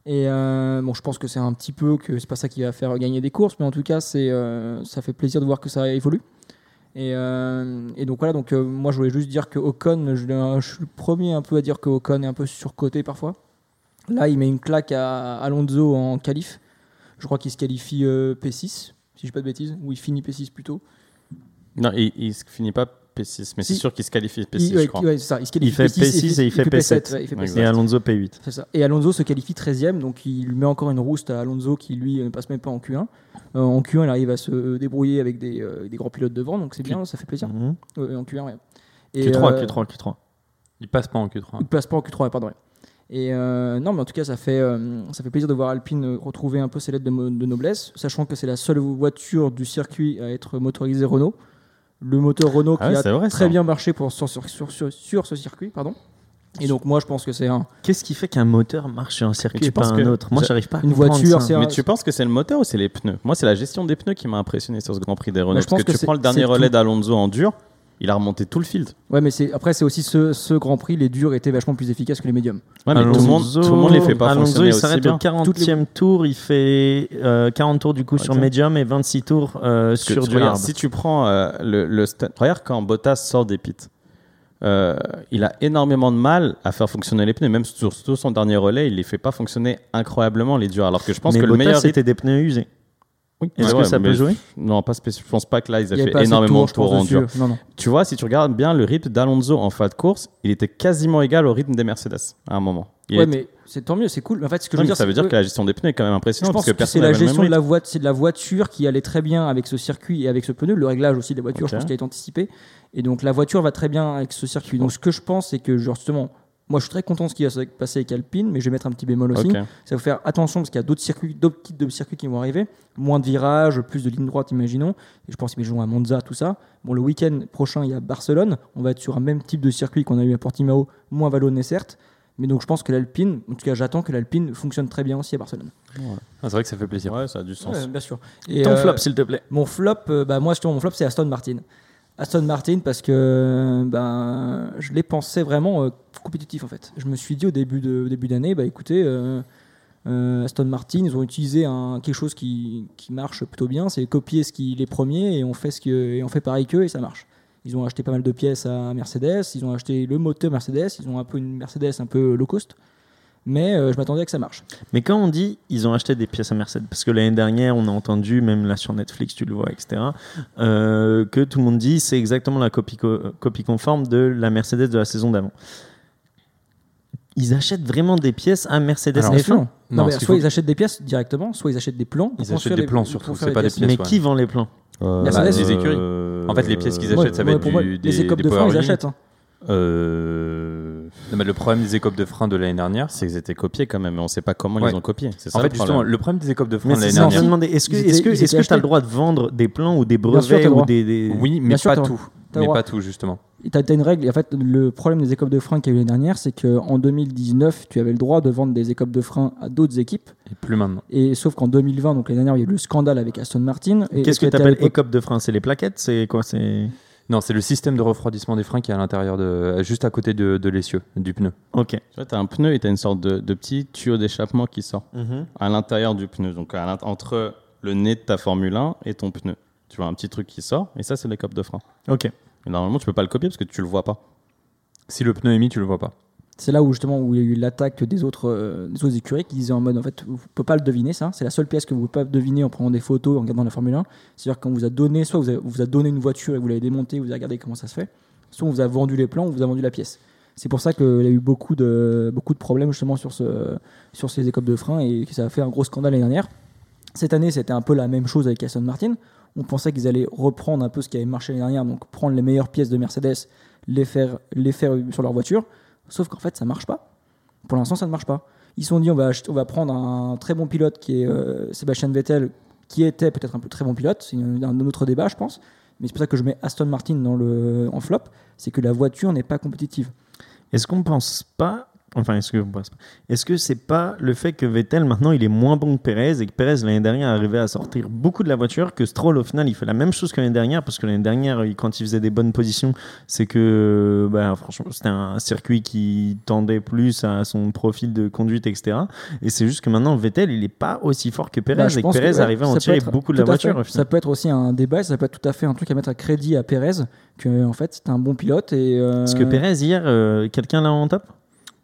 Et bon, je pense que c'est un petit peu que c'est pas ça qui va faire gagner des courses, mais en tout cas, c'est ça fait plaisir de voir que ça évolue. Et, et donc voilà, donc moi je voulais juste dire que Ocon, je, je suis le premier un peu à dire que Ocon est un peu surcoté parfois. Là, il met une claque à Alonso en qualif. Je crois qu'il se qualifie euh, P6, si je dis pas de bêtises, ou il finit P6 plutôt.
Non, il, il finit pas P6, mais c'est sûr qu'il se qualifie P6,
Il, ouais,
je crois.
ouais, c'est ça, il se qualifie
Il fait P6 et il fait P7.
ouais, il fait
Exact.
Et Alonso P8.
C'est ça. Et Alonso se qualifie 13ème, donc il met encore une rouste à Alonso qui lui ne passe même pas en Q1. Euh, en Q1, il arrive à se débrouiller avec des, euh, des grands pilotes devant, donc c'est bien, ça fait plaisir.
Mhm.
Euh, en Q1, ouais. Et,
Q3,
euh,
Q3, Q3.
Il passe pas en Q3.
Il passe pas en Q3, pardon. Et euh, non, mais en tout cas, ça fait, euh, ça fait plaisir de voir Alpine retrouver un peu ses lettres de, noblesse, sachant que c'est la seule voiture du circuit à être motorisée Renault. Le moteur Renault
Ah
qui
ouais,
a
vrai,
très
ça.
bien marché pour, sur, sur, sur, sur- ce circuit. Pardon. Et donc, moi, je pense que c'est un,
Qu'est-ce qui fait qu'un moteur marche sur un circuit
tu
et pas
penses
un
que-
autre? Moi, j'arrive pas à
une
comprendre
voiture,
ça.
c'est un-
Mais tu penses que c'est le moteur ou c'est les pneus? Moi, c'est la gestion des pneus qui m'a impressionné sur ce Grand Prix des Renault.
Je
parce
pense
que,
que
tu prends le dernier relais d'Alonso en dur, il a remonté tout le field.
Ouais, mais c'est après c'est aussi ce, ce Grand Prix, les durs étaient vachement plus efficaces que les médiums.
Ouais, mais tout le monde, tout le monde les fait pas
Alonso,
fonctionner
il
aussi
s'arrête
bien.
au 40e tour, il fait euh, 40 tours du coup sur médium et 26 tours euh, sur du hard.
si tu prends euh, le, le sta- regarde quand Bottas sort des pits, euh, il a énormément de mal à faire fonctionner les pneus. Même sur, sur son dernier relais, il les fait pas fonctionner incroyablement les durs. Alors que je pense
mais
que le
Bottas,
meilleur rythme-
c'était des pneus usés.
Oui,
Est-ce que ça peut jouer
Non, pas spécifique. Je pense pas que là ils
Il y
aient
avait
fait
de
énormément
tours,
de
je pense,
tours en dur.
Non, non.
Tu vois, si tu regardes bien le rythme d'Alonso en fin de course, il était quasiment égal au rythme des Mercedes à un moment. Il
Ouais, mais c'est tant mieux, c'est cool. En fait, ce que
Non,
je veux dire,
ça veut dire que la gestion des pneus est quand même
je
impressionnante
pense
parce que
que c'est la gestion de la voiture, c'est de la voiture qui allait très bien avec ce circuit et avec ce pneu, le réglage aussi de la voiture, je pense qu'il a été anticipé. Et donc la voiture va très bien avec ce circuit. Donc ce que je pense, c'est que genre, justement, Moi, je suis très content de ce qui va se passer avec Alpine, mais je vais mettre un petit bémol aussi. Ça faut faire attention parce qu'il y a d'autres circuits, d'autres types de circuits qui vont arriver. Moins de virages, plus de lignes droites, imaginons. Et je pense, imaginons à Monza, tout ça. Bon, le week-end prochain, il y a Barcelone. On va être sur un même type de circuit qu'on a eu à Portimao, moins vallonné, certes. Mais donc, je pense que l'Alpine, en tout cas, j'attends que l'Alpine fonctionne très bien aussi à Barcelone.
Ah, c'est vrai que ça fait plaisir.
Ouais, ça a du sens.
Ouais, bien sûr. Et,
Ton
euh,
flop, s'il te plaît.
Mon flop, euh, bah, moi, mon flop, c'est Aston Martin. Aston Martin, parce que ben, je l'ai pensé vraiment euh, compétitif, en fait. Je me suis dit au début de- d'année, bah, écoutez, euh, euh, Aston Martin, ils ont utilisé un, quelque chose qui, qui marche plutôt bien, c'est copier ce qui les premiers et on fait, ce que, et on fait pareil qu'eux et ça marche. Ils ont acheté pas mal de pièces à Mercedes, ils ont acheté le moteur Mercedes, ils ont un peu une Mercedes un peu low cost, mais euh, je m'attendais à que ça marche.
Mais quand on dit ils ont acheté des pièces à Mercedes, parce que l'année dernière, on a entendu, même là sur Netflix, tu le vois, etc., euh, que tout le monde dit c'est exactement la copie, co- copie conforme de la Mercedes de la saison d'avant. Ils achètent vraiment des pièces à Mercedes
Alors,
F1
Bien sûr.
non,
Non, mais soit
faut-
ils achètent des pièces directement, soit ils achètent des plans.
Ils achètent des plans surtout, c'est pas des
pièces.
Mais
ouais.
qui vend les plans?
Euh,
Mercedes,
les écuries.
euh,
En fait, les pièces qu'ils achètent,
Ouais,
ça va
ouais,
être du,
les
des,
écopes
des
de
Power
ils achètent. hein.
Euh,
Non, mais le problème des écopes de frein de l'année dernière,
C'est qu'ils étaient copiés quand même, mais on sait pas comment
Ouais.
ils ont copié. C'est ça
en
le
fait, justement, le problème des écopes de frein
Mais
de
c'est
l'année dernière,
est-ce que tu as
achetés.
le droit de vendre des plans ou des brevets ou des, des-
oui, mais
Bien
pas tout. Mais pas tout, justement.
T'as t'as une règle. En fait, le problème des écopes de frein qu'il y a eu l'année dernière, c'est qu'en 2019, tu avais le droit de vendre des écopes de frein à d'autres équipes.
Et plus maintenant.
Et sauf qu'en 2020, donc l'année dernière, il y a eu le scandale avec Aston Martin.
Qu'est-ce que tu appelles
l'époque-
écope de frein? C'est les plaquettes? C'est quoi? C'est
Non, c'est le système de refroidissement des freins qui est à l'intérieur de, juste à côté de, de l'essieu, du pneu.
Ok.
Tu vois, t'as un pneu et t'as une sorte de, de petit tuyau d'échappement qui sort à l'intérieur du pneu. Donc à entre le nez de ta Formule 1 et ton pneu. Tu vois un petit truc qui sort et ça, c'est les copes de frein.
Ok.
Et normalement, tu peux pas le copier parce que tu le vois pas.
Si le pneu est mis, tu le vois pas.
C'est là où justement où il y a eu l'attaque des autres, euh, des autres écuries qui disaient en mode en fait vous pouvez pas le deviner ça, c'est la seule pièce que vous pouvez pas deviner en prenant des photos en regardant la Formule 1. C'est-à-dire quand on vous a donné, soit vous avez- vous a donné une voiture et vous l'avez démontée, vous avez regardé comment ça se fait, soit on vous a vendu les plans, on vous a vendu la pièce. C'est pour ça qu'il y a eu beaucoup de, beaucoup de problèmes justement sur, ce, sur ces écopes de frein et que ça a fait un gros scandale l'année dernière. Cette année, c'était un peu la même chose avec Aston Martin. On pensait qu'ils allaient reprendre un peu ce qui avait marché l'année dernière, donc prendre les meilleures pièces de Mercedes, les faire, les faire sur leur voiture. Sauf qu'en fait, ça marche pas. Pour l'instant, ça ne marche pas. Ils se sont dit, on va, on va prendre un très bon pilote qui est euh, Sébastien Vettel, qui était peut-être un peu très bon pilote. C'est un, autre débat, je pense. Mais c'est pour ça que je mets Aston Martin dans le, en flop. C'est que la voiture n'est pas compétitive.
Est-ce qu'on pense pas Enfin, est-ce que Est-ce que c'est pas le fait que Vettel maintenant il est moins bon que Perez et que Perez l'année dernière arrivait à sortir beaucoup de la voiture que Stroll au final il fait la même chose que l'année dernière? Parce que l'année dernière quand il faisait des bonnes positions c'est que bah, franchement c'était un circuit qui tendait plus à son profil de conduite etc et c'est juste que maintenant Vettel il est pas aussi fort que Perez
Bah,
et que Perez arrivait à en tirer
être-
beaucoup de la voiture
fait. Ça peut être aussi un débat, ça peut être tout à fait un truc à mettre à crédit à Perez, que en fait c'était un bon pilote et euh,
Parce que Perez hier euh, quelqu'un l'a en top?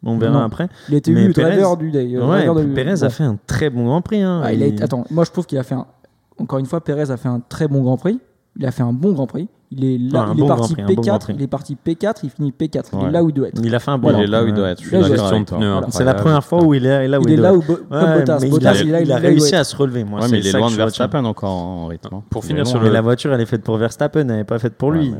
On verra
Non.
après
il élu
Perez-
driver du day. euh,
ouais,
driver
Perez a fait un très bon Grand Prix hein.
Ah, il
Il-
Attends, moi je trouve qu'il a fait un... Encore une fois, Perez a fait un très bon Grand Prix. Il a fait un bon Grand Prix. Il est là,
Ouais,
il
bon
est parti
Prix, un bon Grand
P4.
Prix.
il est parti P4. Il finit P4. Il
Ouais.
est là où il doit être.
Il a fait un bon
il est là où il doit être.
C'est la première fois où il est là où
il est
doit
là
être.
où Bo- comme
Ouais,
Bottas.
il
Bottas,
a,
il est
il a
il
réussi à se relever. Moi,
mais il est loin de. Verstappen encore en rythme. hein.
Pour
Il
finir
est
sur
la voiture, elle est faite pour Verstappen, elle n'est pas faite pour lui.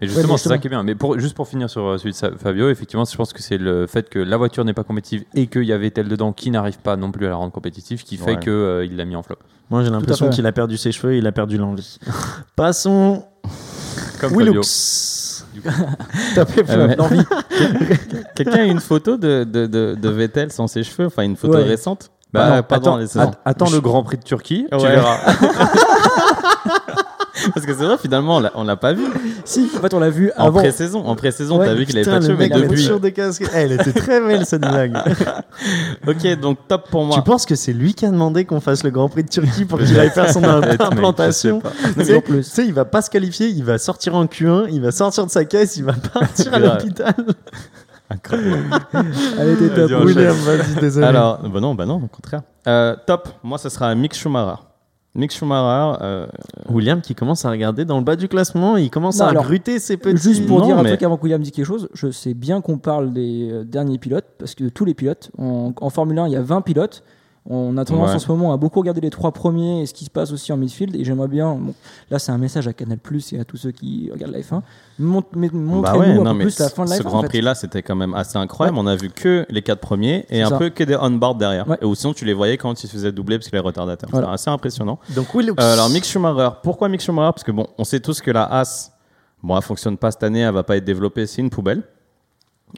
Et justement, c'est ça qui est bien. Mais pour, juste pour finir sur euh, celui de Fabio, effectivement, je pense que c'est le fait que la voiture n'est pas compétitive et qu'il y avait tel dedans qui n'arrive pas non plus à la rendre compétitive qui fait qu'il l'a mis en flop.
Moi, j'ai l'impression qu'il a perdu ses cheveux, il a perdu l'envie. <laughs> Passons.
Comme
Willux. <laughs>
Tapé
Euh. <laughs> Quelqu'un a une photo de, de, de, de Vettel sans ses cheveux Enfin, une photo
Ouais.
récente
Bah,
Pas-
non,
pas
attends,
dans les
attends le Grand Prix de Turquie, tu verras. <laughs>
Parce que c'est vrai, finalement, on l'a- pas vu.
Si, en fait, on l'a vu
En
avant.
pré-saison, en pré-saison,
Ouais,
t'as vu qu'il avait pas de cheveux, mais depuis.
toujours des casques. Eh, Elle était très belle cette blague. <laughs>
Ok, donc top pour moi.
Tu penses que c'est lui qui a demandé qu'on fasse le Grand Prix de Turquie pour qu'il aille faire son <laughs> implantation Tu
Mais
sais, il va pas se qualifier, il va sortir en Q1, il va sortir de sa caisse, il va <laughs> partir à l'hôpital.
Elle était top.
Vas-y, enchaîne.
William, vas-y, désolé.
Alors, bah non, bah non, au contraire. Euh, top, moi, ce sera Mick Schumacher. Mick Schumacher, euh,
William qui commence à regarder dans le bas du classement, il commence
Non,
à
alors,
gruter ses petits.
Juste pour
Non,
dire un
mais-
truc avant que William dise quelque chose, je sais bien qu'on parle des euh, derniers pilotes, parce que tous les pilotes, en, en Formule 1, il y a 20 pilotes, On a tendance
Ouais.
en ce moment à beaucoup regarder les trois premiers et ce qui se passe aussi en midfield. Et j'aimerais bien, bon, là c'est un message à Canal Plus et à tous ceux qui regardent la F1, Mont- mais-
Bah
montrez-nous
ouais,
un
non,
peu
mais
plus la fin de la
ce
F1. en
Grand
fait.
Prix là, c'était quand même assez incroyable. On a vu que les quatre premiers et un
ça.
peu que des on-board derrière.
Ouais.
Et ou sinon, tu les voyais quand ils se faisaient doubler parce qu'il est retardataire.
Voilà.
C'est assez impressionnant.
Donc, Will
Euh, alors, Mick Schumacher. Pourquoi Mick Schumacher? Parce que bon, on sait tous que la Haas, bon, elle fonctionne pas cette année, elle va pas être développée, c'est une poubelle.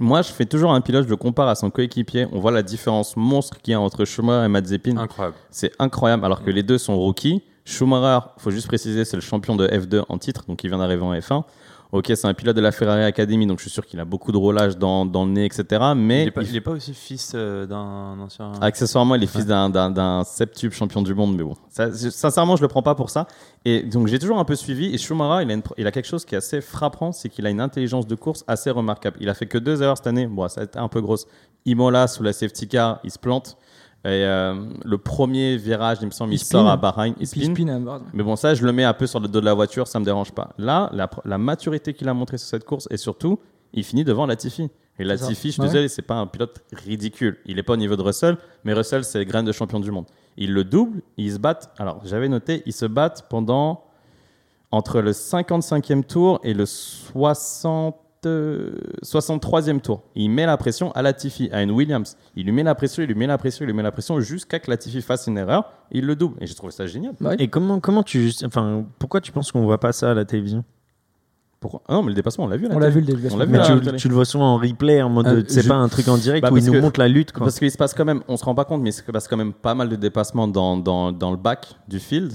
Moi, je fais toujours un pilote, je le compare à son coéquipier. On voit la différence monstre qu'il y a entre Schumacher et Mazepin.
Incroyable.
C'est incroyable, alors que les deux sont rookies. Schumacher, faut juste préciser, c'est le champion de F2 en titre, donc il vient d'arriver en F1. Ok, c'est un pilote de la Ferrari Academy, donc je suis sûr qu'il a beaucoup de roulage dans, dans le nez, etc. Mais
il, est pas,
il-
aussi fils euh, d'un ancien.
accessoirement, il est fils d'un- septuple champion du monde, mais bon, ça, sincèrement, je le prends pas pour ça. Et donc, j'ai toujours un peu suivi. Et Schumacher, il a, une- il a quelque chose qui est assez frappant, c'est qu'il a une intelligence de course assez remarquable. Il a fait que deux erreurs cette année. Bon, ça a été un peu grosse. Imola sous la safety car, il se plante. Et euh, le premier virage, il me semble, il,
Il
sort à Bahreïn, il spin.
à.
Mais bon, ça, je le mets un peu sur le dos de la voiture, ça me dérange pas. Là, la, la maturité qu'il a montré sur cette course, et surtout, il finit devant Latifi. Et Latifi, je suis
Ouais.
désolé, c'est pas un pilote ridicule. Il est pas au niveau de Russell, mais Russell, c'est graine de champion du monde. Il le double, ils se battent. Alors, j'avais noté, ils se battent pendant entre le 55e tour et le 60, euh, 63e tour. Il met la pression à Latifi, à une Williams. Il lui met la pression, il lui met la pression, il lui met la pression jusqu'à que Latifi fasse une erreur. Il le double. Et j'ai trouvé ça génial.
Ouais.
Et comment, comment tu. Enfin, pourquoi tu penses qu'on voit pas ça à la télévision?
Pourquoi? Ah non, mais le dépassement, on l'a vu.
On l'a vu le
vu
Mais tu, le vois souvent en replay, en mode.
Euh,
de- c'est
je-
pas un truc en direct
Bah,
où il nous
que-
montre la lutte, quoi.
Parce qu'il se passe quand même, on se rend pas compte, mais il se passe quand même pas mal de dépassements dans, dans, dans le bac du field.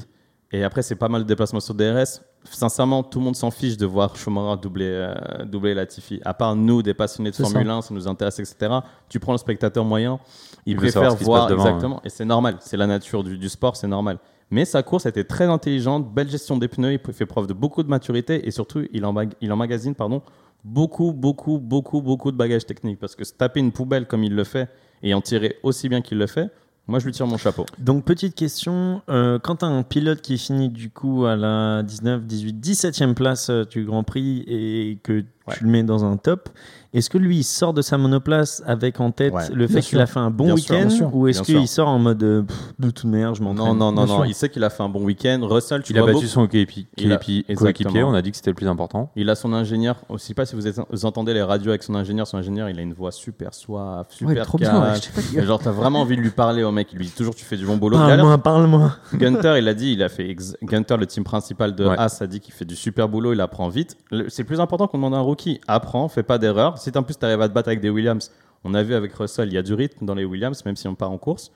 Et après, c'est pas mal de déplacements sur DRS. Sincèrement, tout le monde s'en fiche de voir Schumacher doubler, euh, doubler Latifi. À part nous, des passionnés de Formule
ça.
1, ça nous intéresse, etc. Tu prends le spectateur moyen, il,
Il
préfère voir
devant,
exactement. Et c'est normal, c'est la nature du, du sport, c'est normal. Mais sa course était très intelligente, belle gestion des pneus, il fait preuve de beaucoup de maturité et surtout, il, emmag- il emmagasine pardon, beaucoup, beaucoup, beaucoup, beaucoup de bagages techniques. Parce que se taper une poubelle comme il le fait et en tirer aussi bien qu'il le fait, moi je lui tire mon chapeau.
Donc, petite question, euh, quand un pilote qui finit du coup à la 19, 18, 17e place euh, du Grand Prix et que
Ouais.
tu le mets dans un top, est-ce que lui il sort de sa monoplace avec en tête
Ouais.
le fait qu'il a fait un bon week-end ou est-ce qu'il sort en mode euh, pff, de toute manière je m'entraîne
Non, non, non, non. Il sait qu'il a fait un bon week-end. Russell, tu
Il a
vois
battu
beaucoup-
son coéquipier.
Il a-
coéquipier-
exactement.
coéquipier, On a dit que c'était le plus important.
Il a son ingénieur. Je sais pas si vous, êtes- vous entendez les radios avec son ingénieur. Son ingénieur, il a une voix super
Ouais, est
super
trop bien.
calme.
ouais,
Genre, t'as vraiment envie de lui parler au mec. Il lui dit toujours, tu fais du bon boulot.
Parle-moi, parle-moi.
Gunter, il a dit, il a fait. ex- Gunter, le team principal de
Ouais.
Haas, a dit qu'il fait du super boulot. Il apprend vite. C'est le plus important qu'on demande à un rookie. Apprends, fais pas d'erreur. Si en plus t'arrives à te battre avec des Williams, on a vu avec Russell, il y a du rythme dans les Williams, même si on part en course.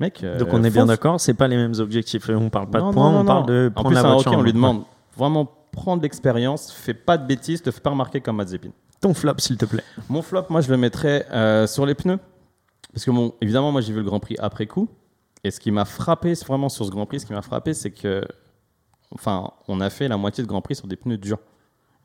Mec. euh,
Donc on est bien d'accord, c'est pas les mêmes objectifs. On parle pas
Non,
de points,
non,
on parle de
En
prendre
plus,
la
un hockey, on
en
lui demande vraiment prendre l'expérience, fais pas de bêtises, te fais pas remarquer comme Mazepin.
Ton flop, s'il te plaît.
Mon flop, moi, je le mettrais euh, sur les pneus. Parce que, bon, évidemment, moi, j'ai vu le Grand Prix après coup. Et ce qui m'a frappé, vraiment sur ce Grand Prix, ce qui m'a frappé, c'est que, enfin, on a fait la moitié de Grand Prix sur des pneus durs.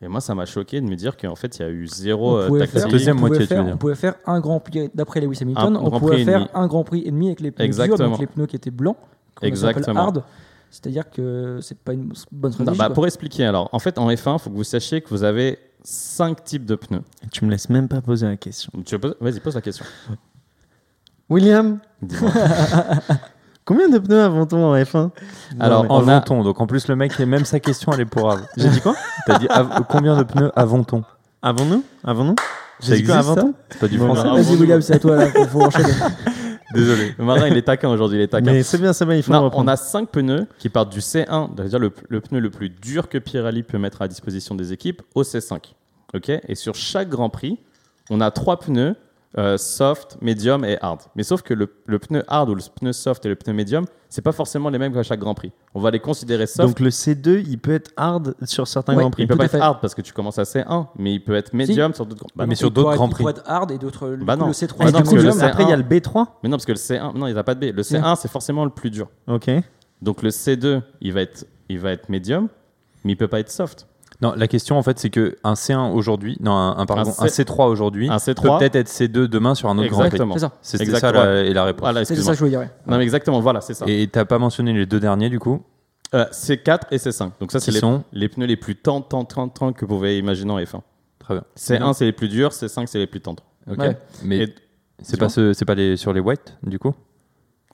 Et moi, ça m'a choqué de me dire qu'en fait, il y a eu zéro
on
euh,
pouvait
tactique.
faire,
Deuxième
on pouvait
moitié,
faire- on pouvait faire un Grand Prix d'après Lewis Hamilton.
Un
on pouvait faire un Grand Prix et demi avec les pneus durs,
Exactement.
donc les pneus qui étaient blancs, qu'on appelle
Exactement.
hard. C'est-à-dire que c'est pas une bonne
Non,
stratégie.
bah, pour expliquer, alors, en fait, en F1, il faut que vous sachiez que vous avez cinq types de pneus.
Tu me laisses même pas poser la question.
Vas-y, pose la question.
William,
Dis-moi. <laughs>
combien de pneus avons-on en F1
Alors,
En
a-
avons-on Donc en plus, le mec, même sa question, elle est pour avant.
j'ai dit quoi?
T'as dit av- combien de pneus avons-on
Avons-nous? Avons-nous? J'ai dit quoi, avons-on
C'est pas du
Bon,
français.
Vas-y, William, c'est à toi là. Faut, faut enchaîner. <laughs>
Désolé. Le marin, il est taquin aujourd'hui, il est taquin.
Mais c'est bien, c'est bien, il faut le
Non, on a 5 pneus qui partent du C1, c'est-à-dire le, le pneu le plus dur que Pirelli peut mettre à disposition des équipes, au C5. Ok? Et sur chaque Grand Prix, on a 3 pneus euh, soft, medium et hard. Mais sauf que le, le pneu hard ou le pneu soft et le pneu medium, c'est pas forcément les mêmes qu'à chaque Grand Prix. On va les considérer soft.
Donc le C2, il peut être hard sur certains
Ouais,
grands prix.
il peut pas être
fait.
hard parce que tu commences à C1, mais il peut être medium sur d'autres Grands Bah
Mais
non.
sur
Il
d'autres Grands
il
Prix.
pourrait être hard et d'autres. le
Bah.
Le C3
Ah
est
non,
du
parce que
medium.
le C1
Après, il y a le B3.
Mais non, parce que le C1, non, il n'y a pas de B. Le C1, c'est forcément le plus dur.
Ok.
Donc le C2, il va être, il va être medium, mais il peut pas être soft.
Non, la question en fait, c'est que un C1 aujourd'hui, non, un, un, pardon,
Un
un,
C-
C3 aujourd'hui, peut
C3,
peut-être être C2 demain sur un autre Grand Prix.
exactement.
C'est ça.
C'était ça la, et la réponse.
Voilà,
C'est ça que je voulais dire. ouais.
Non, mais exactement, voilà, c'est ça.
Et t'as pas mentionné les deux derniers du coup?
Euh, C4 et C5. Donc ça, c'est les,
sont?
les pneus les plus tendres, tendres, tendres, tendres que vous pouvez imaginer en F1.
Très bien.
C1, c'est les plus durs, C5, c'est les plus tendres.
Ok.
Ouais.
Mais
Et-
c'est pas, ce- c'est pas les, sur les white du coup?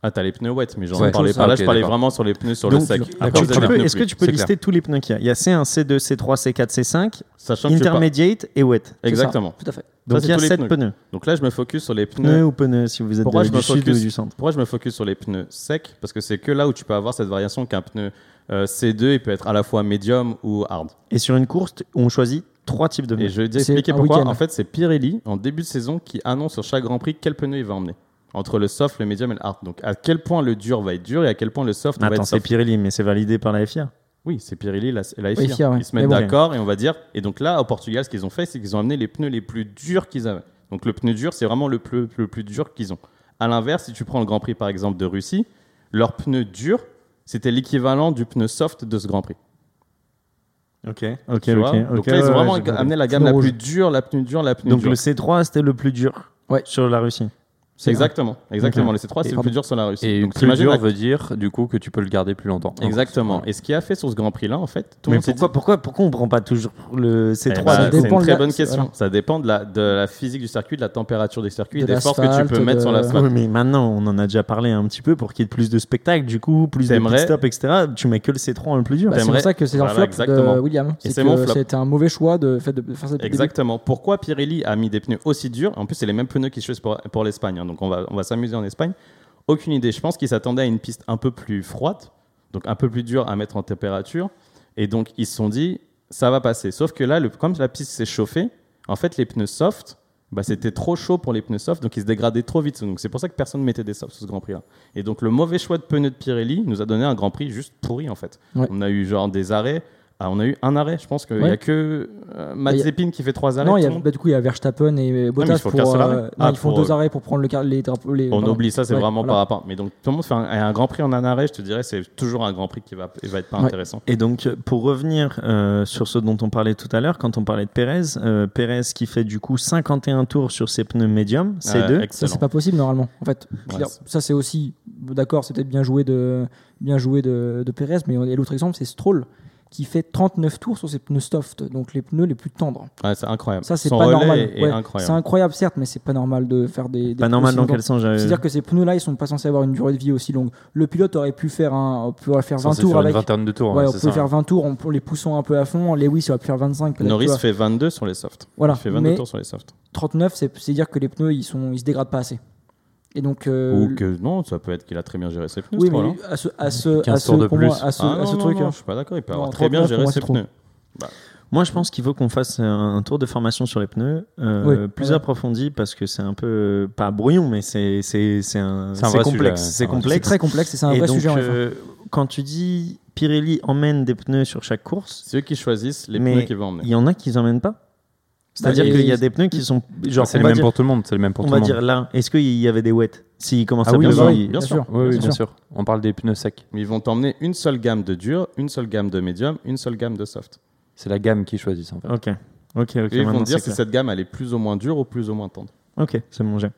Ah, t'as les pneus wet, mais j'en
Ouais.
parlais
Ah,
pas là,
ok,
je parlais vraiment sur les pneus sur
Donc,
le sec.
Est-ce que tu peux lister tous les pneus qu'il y a? Il y a C1, C2, C3, C4, C5,
Sachant que tu pars-
intermediate et wet.
Ça,
Exactement.
Tout à fait.
Donc il y a
tous les
7
pneus.
pneus.
Donc là, je me focus sur les pneus.
Pneus ou pneus si vous êtes
Pourquoi
de-
je
du
me
sud
focus
ou du centre?
Pourquoi je me focus sur les pneus secs? Parce que c'est que là où tu peux avoir cette variation qu'un pneu euh, C2, il peut être à la fois médium ou hard.
Et sur une course, on choisit trois types de
Et
pneus.
je vais
un
pourquoi. En fait, c'est Pirelli, en début de saison, qui annonce sur chaque Grand Prix quel pneu il va emmener. Entre le soft, le médium et le hard. Donc à quel point le dur va être dur et à quel point le soft va
Attends,
être
c'est
soft.
Pirelli, mais c'est validé par la FIA.
Oui, c'est Pirelli, la, la
Oui,
FIA.
FIA, ouais.
Ils se mettent d'accord et on va dire. Et donc là, au Portugal, ce qu'ils ont fait, c'est qu'ils ont amené les pneus les plus durs qu'ils avaient. Donc le pneu dur, c'est vraiment le plus, le plus dur qu'ils ont. À l'inverse, si tu prends le Grand Prix par exemple de Russie, leur pneu dur, c'était l'équivalent du pneu soft de ce Grand Prix.
Ok, ok,
Tu vois
ok.
donc là, ils ont
ouais,
vraiment amené la gamme
Pneu
la plus dure, la plus dure, la
Donc
dure.
le C3, c'était le plus dur
Ouais.
sur la Russie.
C'est exactement, exactement.
Ok.
Le C3, c'est le plus dur sur la Russie.
Et
donc
plus dur
la-
veut dire du coup que tu peux le garder plus longtemps.
Exactement. Et ce qui a fait sur ce Grand Prix là, en fait, tout le
Mais pourquoi,
dit-
pourquoi, pourquoi on prend pas toujours le
Eh
C3
ben,
ça
du coup
c'est
dépend
une
de
très
la-
bonne
c'est-
question.
voilà.
Ça dépend de la, de la physique du circuit, de la température des circuits,
De
des forces que tu peux mettre sur l'asphalte.
Oui, mais maintenant, on en a déjà parlé un petit peu pour qu'il y ait plus de spectacles, du coup, plus de pit stop, etc. Tu mets que le C3 en le plus dur.
Bah, c'est pour ça que c'est un flop
exactement.
de William. C'était un mauvais choix de, faire début.
Exactement. Pourquoi Pirelli a mis des pneus aussi durs? En plus, c'est les mêmes pneus qu'ils choisissent pour l'Espagne. Donc, on va, on va s'amuser en Espagne. Aucune idée. Je pense qu'ils s'attendaient à une piste un peu plus froide, donc un peu plus dure à mettre en température. Et donc, ils se sont dit, ça va passer. Sauf que là, le, comme la piste s'est chauffée, en fait, les pneus soft, bah, c'était trop chaud pour les pneus soft, donc ils se dégradaient trop vite. Donc, c'est pour ça que personne ne mettait des softs sur ce Grand Prix-là. Et donc, le mauvais choix de pneus de Pirelli nous a donné un Grand Prix juste pourri, en fait.
Ouais.
On a eu genre des arrêts. Ah, on a eu un arrêt, je pense qu'il n'y
Ouais.
a que euh,
a-
Mazepin qui fait trois arrêts.
Non, il y a, bah, du coup, il y a Verstappen et Bottas
il faut
pour. euh, non,
Ah,
ils font
pour,
deux arrêts pour prendre le car- les drapeaux. Les,
On
pardon.
oublie ça, c'est
Ouais,
vraiment
voilà.
par rapport. Mais donc tout le monde fait un, un Grand Prix en un arrêt, je te dirais, c'est toujours un Grand Prix qui va, va être pas
Ouais.
intéressant.
Et donc, pour revenir euh, sur ce dont on parlait tout à l'heure, quand on parlait de Pérez, euh, Pérez qui fait du coup 51 tours sur ses pneus médiums, C2.
Euh,
Ça,
excellent.
c'est pas possible normalement. En fait, ça, c'est aussi. D'accord, c'est peut-être bien joué de, bien joué de, de Perez, mais et l'autre exemple, c'est Stroll qui fait 39 tours sur ses pneus soft, donc les pneus les plus tendres.
Ouais, c'est incroyable.
Ça, c'est
Son
pas normal.
est
Ouais,
incroyable.
c'est incroyable, certes, mais c'est pas normal de faire des. des
Pas
pneus
normal dans quel sens
C'est-à-dire que ces pneus-là, ils sont pas censés avoir une durée de vie aussi longue. Le pilote aurait pu faire, un, pouvoir faire 20
Censé
tours
faire
avec.
une vingtaine de tours.
Ouais, on peut
ça.
faire 20 tours en, les poussant un peu à fond. Lewis aurait pu faire 25. peut-être, tu
Norris fait 22 sur les softs.
Voilà.
Il fait 22
Mais
tours sur les softs.
39, c'est c'est dire que les pneus, ils, sont, ils se dégradent pas assez. Et donc. euh,
Ou que non, ça peut être qu'il a très bien géré ses pneus.
Oui, mais à ce, à ce,
15
à ce,
tours de
pour moi,
plus.
à ce,
Ah,
à
non,
ce
non,
truc.
non,
hein.
je suis pas d'accord. Il peut
Non,
avoir très bien
39, pour
géré
moi,
ses
c'est trop.
pneus.
Moi, je pense qu'il faut qu'on fasse un, tour de formation sur les pneus euh,
Oui.
plus
Ouais.
approfondi parce que c'est un peu pas brouillon, mais c'est c'est c'est un
C'est un
c'est
vrai
complexe.
sujet.
C'est complexe.
très complexe et c'est un
Et
vrai
donc,
sujet en F1.
euh, quand tu dis Pirelli emmène des pneus sur chaque course,
C'est eux qui choisissent les
Mais
pneus qu'ils vont emmener.
il y en a qui emmènent pas. C'est-à-dire qu'il y a des pneus qui sont genre
c'est
on
le
va
même
dire,
pour tout le monde. C'est le même pour
on
tout
va
le monde.
dire là, est-ce qu'il y avait des wets? S'il commence
Ah
à
oui,
bien sûr.
Oui, oui,
bien
bien
sûr.
sûr. On parle des pneus secs.
Mais ils vont t'emmener une seule gamme de dur, une seule gamme de médium, une seule gamme de soft.
C'est la gamme qu'ils choisissent en fait.
Ok, ok, ok.
Et ils vont dire si
clair.
cette gamme elle est plus ou moins dure ou plus ou moins tendre.
Ok, c'est mon jet.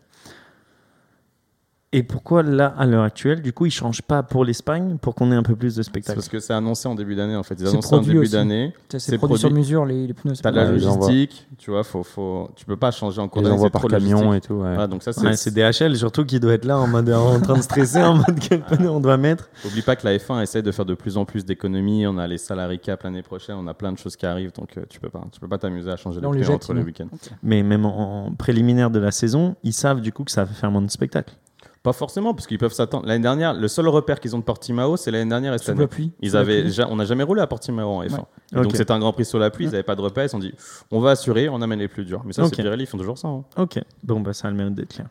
Et pourquoi là, à l'heure actuelle, du coup, ils changent pas pour l'Espagne pour qu'on ait un peu plus de
C'est
spectacle
parce que c'est annoncé en début d'année en fait. Ils
C'est
annoncent en
produit
début
aussi.
d'année.
C'est produit sur mesure, les, les pneus. c'est
T'as de
pas-
la logistique, tu vois, faut, faut, tu peux pas changer en cours
Ils
d'année.
par camion et tout. ouais.
Voilà, donc ça, c'est.
Ouais, DHL surtout qui doit être là en mode en train de stresser en mode quel pneu on doit mettre.
Oublie pas que la F1 essaie de faire de plus en plus d'économies. On a les salary cap l'année prochaine, on a plein de choses qui arrivent, donc euh, tu peux pas, tu peux pas t'amuser à changer les pneus entre les week-ends.
Mais même en, en préliminaire de la saison, ils savent du coup que ça va faire moins de spectacle.
Pas forcément, parce qu'ils peuvent s'attendre. L'année dernière, le seul repère qu'ils ont de Portimao, c'est l'année dernière et cette année.
la pluie.
Ils
la
avaient,
pluie.
on n'a jamais roulé à Portimao en F1. Et
Ok.
Donc c'était un Grand Prix sur la pluie, ils n'avaient pas de repère, ils se sont dit, on va assurer, on amène les plus durs. Mais ça,
Ok.
c'est Pirelli, ils font toujours ça. hein.
Ok, bon, bah ça a le mérite d'être clair.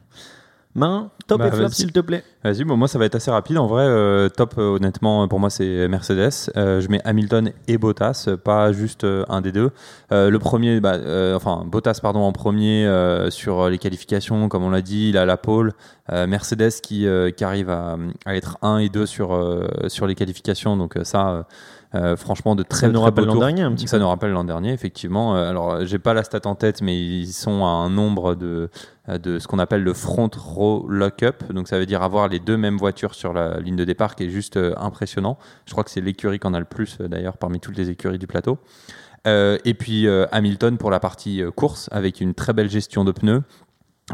Main, top
Bah,
et flop s'il te plaît.
Vas-y, bon, moi ça va être assez rapide. En vrai, euh, top, euh, honnêtement, pour moi c'est Mercedes. Euh, je mets Hamilton et Bottas, euh, pas juste euh, un des deux. Euh, le premier, bah, euh, enfin Bottas pardon en premier euh, sur les qualifications, comme on l'a dit, il a la pole. Euh, Mercedes qui, euh, qui arrive à, à être 1 et 2 sur, euh, sur les qualifications, donc euh, ça. Euh, franchement, de très
Ça nous rappelle l'an dernier un petit
Ça
peu.
nous rappelle l'an dernier, effectivement. Euh, Alors, euh, j'ai pas la stat en tête, mais ils sont à un nombre de, de ce qu'on appelle le front row lock-up. Donc, ça veut dire avoir les deux mêmes voitures sur la ligne de départ, qui est juste impressionnant. Je crois que c'est l'écurie qui en a le plus, d'ailleurs, parmi toutes les écuries du plateau. Euh, et puis, Hamilton pour la partie course, avec une très belle gestion de pneus.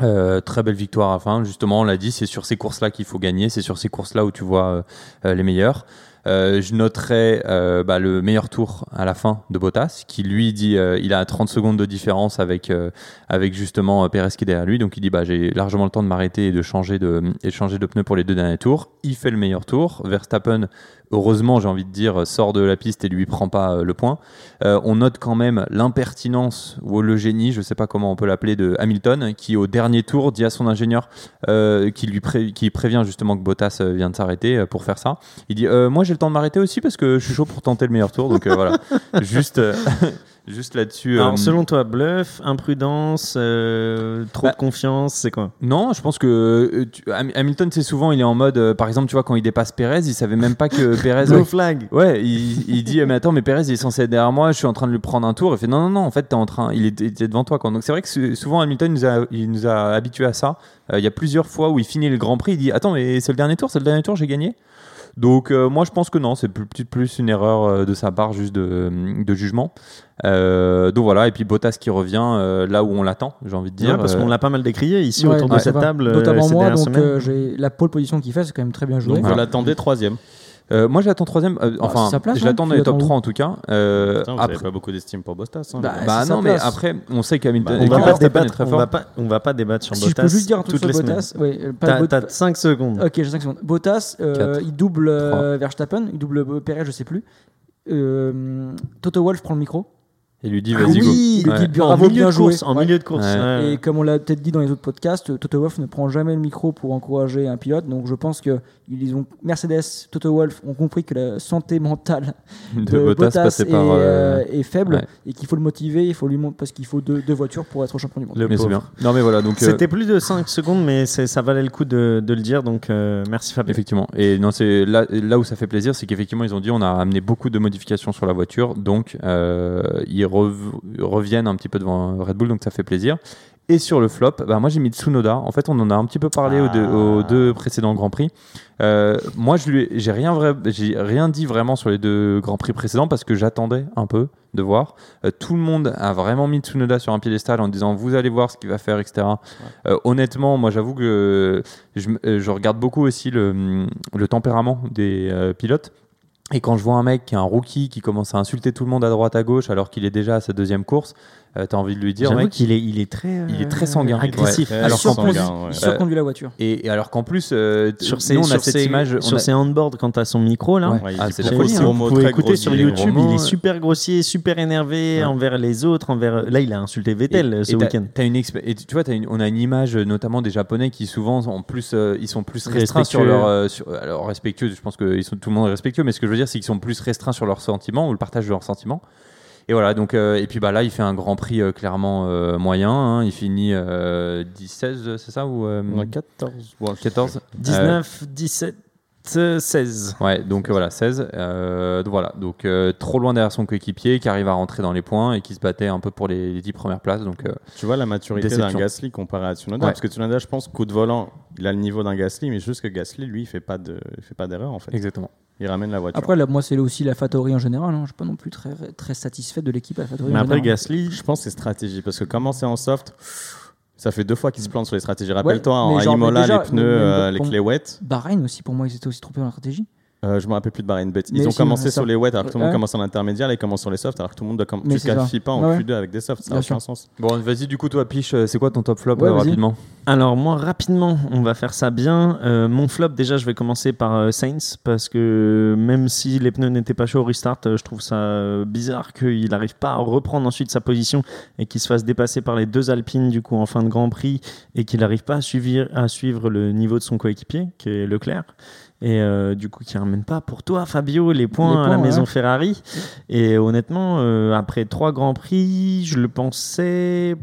Euh, très belle victoire à la fin. Justement, on l'a dit, c'est sur ces courses-là qu'il faut gagner. C'est sur ces courses-là où tu vois euh, les meilleurs. Euh, je noterai euh, bah, le meilleur tour à la fin de Bottas, qui lui dit euh, il a 30 secondes de différence avec, euh, avec justement Perez qui est derrière lui. Donc il dit bah, j'ai largement le temps de m'arrêter et de changer de, changer de pneu pour les deux derniers tours. Il fait le meilleur tour. Verstappen, heureusement, j'ai envie de dire, sort de la piste et lui prend pas le point. On note quand même l'impertinence ou le génie, je sais pas comment on peut l'appeler, de Hamilton, qui au dernier tour dit à son ingénieur qui lui prévient justement que Bottas vient de s'arrêter pour faire ça. Il dit moi j'ai le temps de m'arrêter aussi parce que je suis chaud pour tenter le meilleur tour. Donc euh, voilà, <laughs> juste euh, <laughs> juste là-dessus.
Alors,
euh,
selon toi, bluff, imprudence, euh, trop
Bah,
de confiance, c'est quoi?
Non, je pense que tu- Hamilton, c'est souvent, il est en mode, par exemple, tu vois, quand il dépasse Perez, il savait même pas que <laughs> Perez.
No flag.
Ouais, il, il dit, mais attends, mais Perez, il est censé être derrière moi, je suis en train de lui prendre un tour. Il fait, non, non, non, en fait, t'es en train, il était, il était devant toi, quoi. Donc c'est vrai que sou- souvent, Hamilton nous a, il nous a habitués à ça. Il y a plusieurs fois où il finit le Grand Prix, il dit, attends, mais c'est le dernier tour, c'est le dernier tour, j'ai gagné? Donc euh, moi je pense que non, c'est plus, une erreur euh, de sa part juste de, de jugement. Euh, donc voilà, et puis Bottas qui revient euh, là où on l'attend, j'ai envie de dire.
Ouais, parce
Euh,
qu'on l'a pas mal décrié ici
Ouais,
autour de cette table.
Notamment
ces
moi,
dernières
donc euh, la pole position qu'il fait, c'est quand même très bien joué.
Donc vous l'attendez troisième.
Euh, moi, je l'attends troisième. euh,
Bah,
enfin,
c'est sa place,
je
hein,
l'attends dans
tu
les top
l'attends
3 en tout cas. Euh,
Putain, vous
après,
avez pas beaucoup d'estime pour Bottas. hein,
Bah,
mais-
bah
c'est sa
non, mais
place.
après, on sait qu'Hamilton.
Bah,
on
que
va pas
Verstappen est
débattre.
très
On
fort.
va pas, on va pas débattre sur
Si
Bottas.
je peux juste dire un truc
toutes
sur
les semaines.
Bottas, ouais, euh, pas
T'as
Bot-
t'as 5 secondes.
Ok, j'ai 5 secondes. Bottas, euh,
Quatre.
il double euh, Verstappen, il double euh, Perez, je sais plus. Euh, Toto Wolf prend le micro.
Et lui dit,
Ah
vas-y,
oui,
go. Ouais.
bravo,
milieu
bien
de
joué.
course. En
Ouais.
milieu de course.
Ouais.
ouais.
Et comme on l'a peut-être dit dans les autres podcasts, Toto Wolff ne prend jamais le micro pour encourager un pilote. Donc je pense que ils ont Mercedes, Toto Wolff ont compris que la santé mentale <laughs>
De
de
Bottas
Bottas,
passait
est,
par. euh,
euh, est faible
ouais.
et qu'il faut le motiver, il faut lui montrer parce qu'il faut deux, deux voitures pour être champion du monde.
Le
Mais bien. Non, mais voilà, donc. euh,
C'était plus de 5 secondes, mais ça valait le coup de, de le dire. Donc euh, merci Fabien.
Effectivement. Et non, c'est là, là où ça fait plaisir, c'est qu'effectivement, ils ont dit on a amené beaucoup de modifications sur la voiture, donc euh, ils rev- reviennent un petit peu devant Red Bull, donc ça fait plaisir. Et sur le flop, bah, moi j'ai mis Tsunoda. En fait, on en a un petit peu parlé aux, deux,
Ah.
aux deux précédents Grands Prix. Euh, moi, je lui ai- j'ai rien, vrai, j'ai rien dit vraiment sur les deux Grands Prix précédents parce que j'attendais un peu de voir. Euh, tout le monde a vraiment mis Tsunoda sur un piédestal en disant vous allez voir ce qu'il va faire, etc. Euh, honnêtement, moi j'avoue que je, regarde beaucoup aussi le, le tempérament des pilotes. Et quand je vois un mec qui est un rookie qui commence à insulter tout le monde à droite à gauche alors qu'il est déjà à sa deuxième course, euh, t'as envie de lui dire,
J'avoue
mec.
qu'il est, il est très,
Il est
euh,
très sanguin.
agressif.
Ouais.
Très
Alors qu'en
sanguin,
plus-
ouais.
Il surconduit la voiture.
Et, et alors qu'en plus, euh,
Sur
nous,
ses,
on a
sur
cette
ses-
image.
sur
a-
ses handboards quand t'as son micro là.
Ouais. Ah, c'est hein.
Vous pouvez
très
écouter sur. YouTube,
Vraiment,
il est
ouais.
super grossier, super énervé
Ouais.
envers les autres, envers. Là, il a insulté Vettel
Et-
euh,
et
ce
t'as-
week-end.
t'as une expé- et tu vois, t'as une- on a une image euh, notamment des Japonais qui souvent en plus euh, ils sont plus restreints sur leur euh, sur- alors respectueux. Je pense que ils sont tout le monde est respectueux, mais ce que je veux dire c'est qu'ils sont plus restreints sur leurs sentiments ou le partage de leurs sentiments. Et voilà donc euh, et puis bah là il fait un Grand Prix euh, clairement euh, moyen. hein. il finit euh, 10-16 c'est ça ou euh,
On a 14. ouais,
14
19, 17, euh, 16.
Ouais, donc euh, voilà, 16. Euh, donc voilà, donc euh, trop loin derrière son coéquipier qui arrive à rentrer dans les points et qui se battait un peu pour les, les 10 premières places. Donc euh,
Tu vois la maturité d'un
Déception.
Gasly comparé à Tsunoda
Ouais.
Parce que Tsunoda, je pense, coup de volant, il a le niveau d'un Gasly, mais juste que Gasly, lui, il fait pas de, il fait pas d'erreur en fait.
exactement.
Il ramène la voiture.
Après, là, moi, c'est aussi la Fatory en général. hein. Je suis pas non plus très, très satisfait de l'équipe à Fatory.
Mais
en
après,
général.
Gasly,
je pense que c'est stratégie parce que comment c'est en soft, ça fait deux fois qu'il se plante sur les stratégies. Rappelle-toi,
mais
en
genre,
Imola,
déjà,
les pneus, euh, les clés wet.
Bahreïn aussi, pour moi, ils étaient aussi trompés dans la stratégie.
Euh, je me rappelle plus de Bahreïn bête. Ils
Mais
ont
si,
commencé sur
ça.
les wet alors que tout le monde
Ouais.
commence en intermédiaire, là ils commencent sur les softs alors que tout le monde doit com-
Mais
tu qualifies pas en
Ouais.
Q2 avec des softs, ça n'a aucun sens.
Bon, vas-y, du coup, toi, Piche, euh, c'est quoi ton top flop
Ouais,
euh, rapidement?
Alors moi rapidement, on va faire ça bien. Euh, mon flop déjà, je vais commencer par euh, Sainz parce que même si les pneus n'étaient pas chauds au restart, euh, je trouve ça bizarre qu'il n'arrive pas à reprendre ensuite sa position et qu'il se fasse dépasser par les deux Alpines du coup en fin de Grand Prix et qu'il n'arrive pas à suivre, à suivre le niveau de son coéquipier qui est Leclerc. Et euh, du coup, qui ramène pas pour toi, Fabio, les points,
Les
à la maison
ouais.
Ferrari. Et honnêtement, euh, après trois grands prix, je le pensais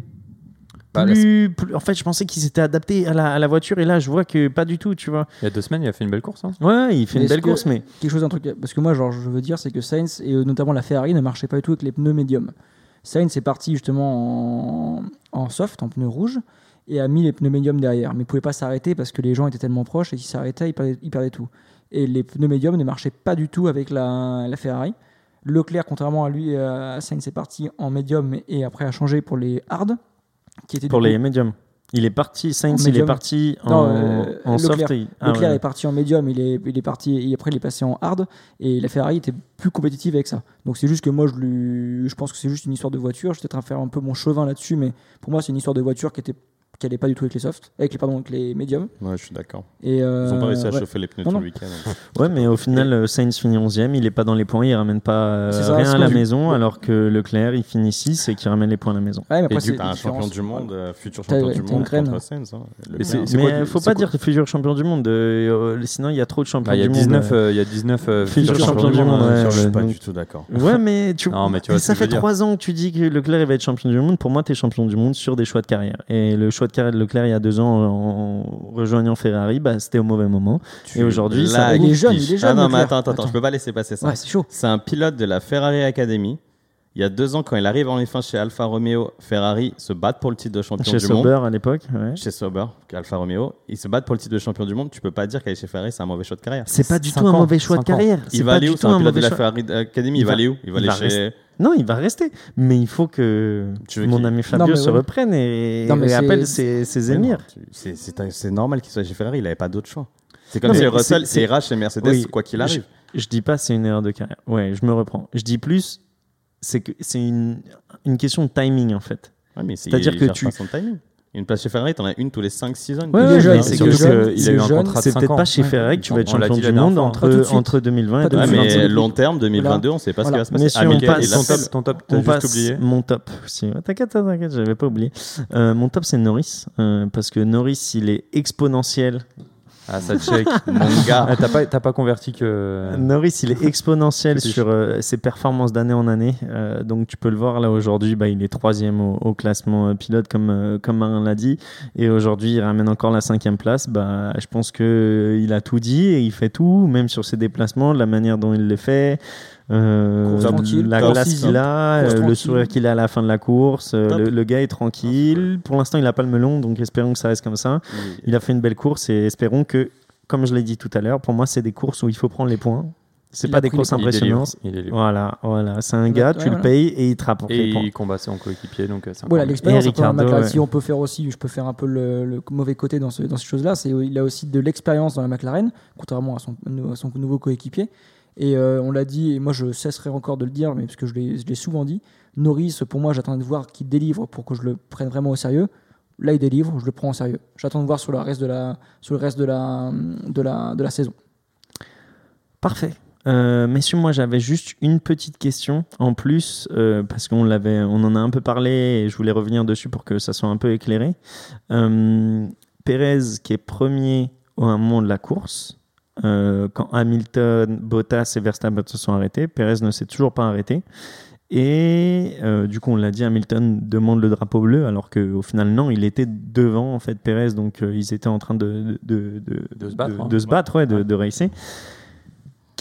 Bah,
plus, plus- en fait, je pensais qu'il s'était adapté à la, à la voiture et là, je vois que pas du tout, tu vois.
Il y a deux semaines, il a fait une belle course. hein.
Ouais, il fait
Mais
une belle
que-
course, mais
quelque chose, un truc. Parce que moi, genre, je veux dire, c'est que Sainz et euh, notamment la Ferrari ne marchaient pas du tout avec les pneus médiums. Sainz est parti justement en, en soft, en pneus rouges, et a mis les pneus médiums derrière. Mais il pouvait pas s'arrêter parce que les gens étaient tellement proches et s'il s'arrêtait, il perdait, il perdait tout. Et les pneus médiums ne marchaient pas du tout avec la, la Ferrari. Leclerc, contrairement à lui, euh, à Sainz est parti en médium et après a changé pour les hard. Qui étaient
pour les médiums. Il est parti, Sainz, il est parti en,
Non, euh,
en soft.
Leclerc.
et- ah
Leclerc
ouais.
est parti en médium, il est, il est parti, et après il est passé en hard, et la Ferrari était plus compétitive avec ça. Donc c'est juste que moi je, lui, je pense que c'est juste une histoire de voiture. Je suis peut-être faire un peu mon chauvin là-dessus, mais pour moi c'est une histoire de voiture qui était qui allait pas du tout avec les softs, avec les pardon avec les médiums.
Ouais, je suis d'accord.
Et
Ils
euh,
ont pas réussi à
ouais.
chauffer les pneus
Non,
tout
non.
le week-end. <laughs>
Ouais, mais au final, euh, Sainz finit 11ème, il est pas dans les points, il ramène pas euh,
ça,
rien à la
du-
maison,
Ouais.
alors que Leclerc, il finit 6 et qui ramène les points à la maison.
Ouais, mais
Et
après,
du
c'est
coup, t'as un champion du monde, euh, futur champion du monde contre Sainz. hein.
Mais
faut pas dire futur champion du monde, euh, euh, sinon il y a trop de champions
Bah, il y a
du
19,
monde.
euh, il y a 19 euh,
Futur
futurs
champion du monde,
hein,
Je suis pas du tout d'accord. <laughs>
Ouais, mais tu
vois
ça fait
veux dire.
trois ans que tu dis que Leclerc il va être champion du monde. Pour moi, tu es champion du monde sur des choix de carrière. Et le choix de de Leclerc il y a deux ans en rejoignant Ferrari, bah, c'était au mauvais moment. Et aujourd'hui, ça-
Il est jeune, il est jeune,
Ah non, mais
Leclerc.
attends, attends, attends,
Attends.
je peux pas laisser passer ça.
Ouais, c'est chaud.
C'est un pilote de la Ferrari Academy. Il y a deux ans, quand il arrive en F1 chez Alfa Romeo, Ferrari se battent pour le titre de champion
Chez
du monde.
Sauber à l'époque. ouais.
Chez Sauber, Alfa Romeo, ils se battent pour le titre de champion du monde. Tu peux pas dire qu'aller chez Ferrari, c'est un mauvais choix de carrière.
C'est pas du tout un
ans,
mauvais choix de carrière.
Il
C'est
va aller où C'est un pilote de la. Ferrari Academy? Il,
Il
va aller où? Il va aller
va
chez.
Non, il va rester. Mais il faut que
Tu veux
mon ami Fabio
Non,
se
ouais.
reprenne et,
Non,
appelle ses, ses émirs.
c'est- normal qu'il soit chez Ferrari. Il avait pas d'autre choix. C'est comme
Non,
si Russell
c'est-
ira chez Mercedes,
Oui.
quoi qu'il arrive.
Je dis pas c'est une erreur de carrière. Ouais, je me reprends. Je dis plus, c'est que c'est une, une question de timing en fait.
Ouais,
C'est-à-dire que tu-
pas son timing. Une place chez Ferrari, t'en as une tous les 5-6 ans. une
Ouais, ouais, mais
Ferrari.
c'est
il est
que-
jeune,
il
il
a eu un contrat de
C'est
5
peut-être
ans.
pas chez
Ouais.
Ferrari que tu vas être champion du monde entre, entre 2020 et
Pas tout de
Ouais,
suite.
2025.
mais long terme, 2022, on sait pas ce qui va se passer.
Messieurs,
Ah,
on passe-
Ton top, ton top, t'as
On passe
oublié.
mon top. Si, T'inquiète, t'inquiète, j'avais pas oublié. Euh, mon top, c'est Norris. euh, parce que Norris, il est exponentiel.
Ah, ça check.
Mon gars.
Ah, T'as pas, t'as pas converti que.
Norris, il est <laughs> exponentiel sur euh, ses performances d'année en année. Euh, donc, tu peux le voir là aujourd'hui, bah, il est troisième au, au classement euh, pilote, comme, euh, comme Marin l'a dit. Et aujourd'hui, il ramène encore la cinquième place. Bah, je pense qu'il a tout dit et il fait tout, même sur ses déplacements, la manière dont il les fait. Euh, la glace qu'il a,
Course
euh, le sourire qu'il a à la fin de la course, euh, le, le gars est tranquille. Pour l'instant, il n'a pas le melon, donc espérons que ça reste comme ça. Il a fait une belle course et espérons que, comme je l'ai dit tout à l'heure, pour moi, c'est des courses où il faut prendre les points. C'est pas
a
des courses impressionnantes.
Il est libre.
Voilà, voilà. C'est un gars,
ouais,
tu le payes et il te rapporte
Et
les points.
il combat son coéquipier, donc c'est
Voilà, l'expérience
ouais.
Si on peut faire aussi, je peux faire un peu le, le mauvais côté dans, ce, dans ces choses-là, c'est il a aussi de l'expérience dans la McLaren, contrairement à son, à son nouveau coéquipier. Et euh, on l'a dit, et moi je cesserai encore de le dire, mais parce que je l'ai souvent dit, Norris, pour moi, j'attends de voir qu'il délivre pour que je le prenne vraiment au sérieux. Là, il délivre, je le prends au sérieux. J'attends de voir sur le reste de la, sur le reste de la, de la, de la saison.
Parfait. Euh, messieurs, moi j'avais juste une petite question en plus euh, parce qu'on l'avait, on en a un peu parlé et je voulais revenir dessus pour que ça soit un peu éclairé. Euh, Pérez qui est premier au moment de la course, euh, quand Hamilton, Bottas et Verstappen se sont arrêtés, Pérez ne s'est toujours pas arrêté. Et euh, du coup, on l'a dit, Hamilton demande le drapeau bleu, alors qu'au final, non, il était devant en fait Pérez, donc euh, ils étaient en train de, de, de,
De se battre,
de,
hein.
se battre, ouais, de,
Ouais.
de racer.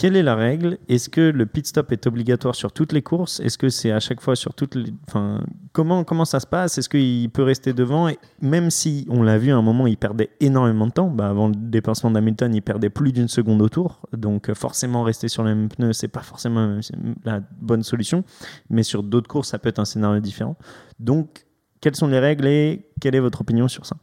Quelle est la règle? Est-ce que le pit stop est obligatoire sur toutes les courses? Est-ce que c'est à chaque fois sur toutes les... Enfin, comment, comment ça se passe? Est-ce qu'il peut rester devant? Et Même si, on l'a vu à un moment, il perdait énormément de temps. Bah, avant le dépassement d'Hamilton, il perdait plus d'une seconde au tour. Donc euh, forcément, rester sur les mêmes pneus, c'est pas forcément euh, la bonne solution. Mais sur d'autres courses, ça peut être un scénario différent. Donc, quelles sont les règles et quelle est votre opinion sur ça?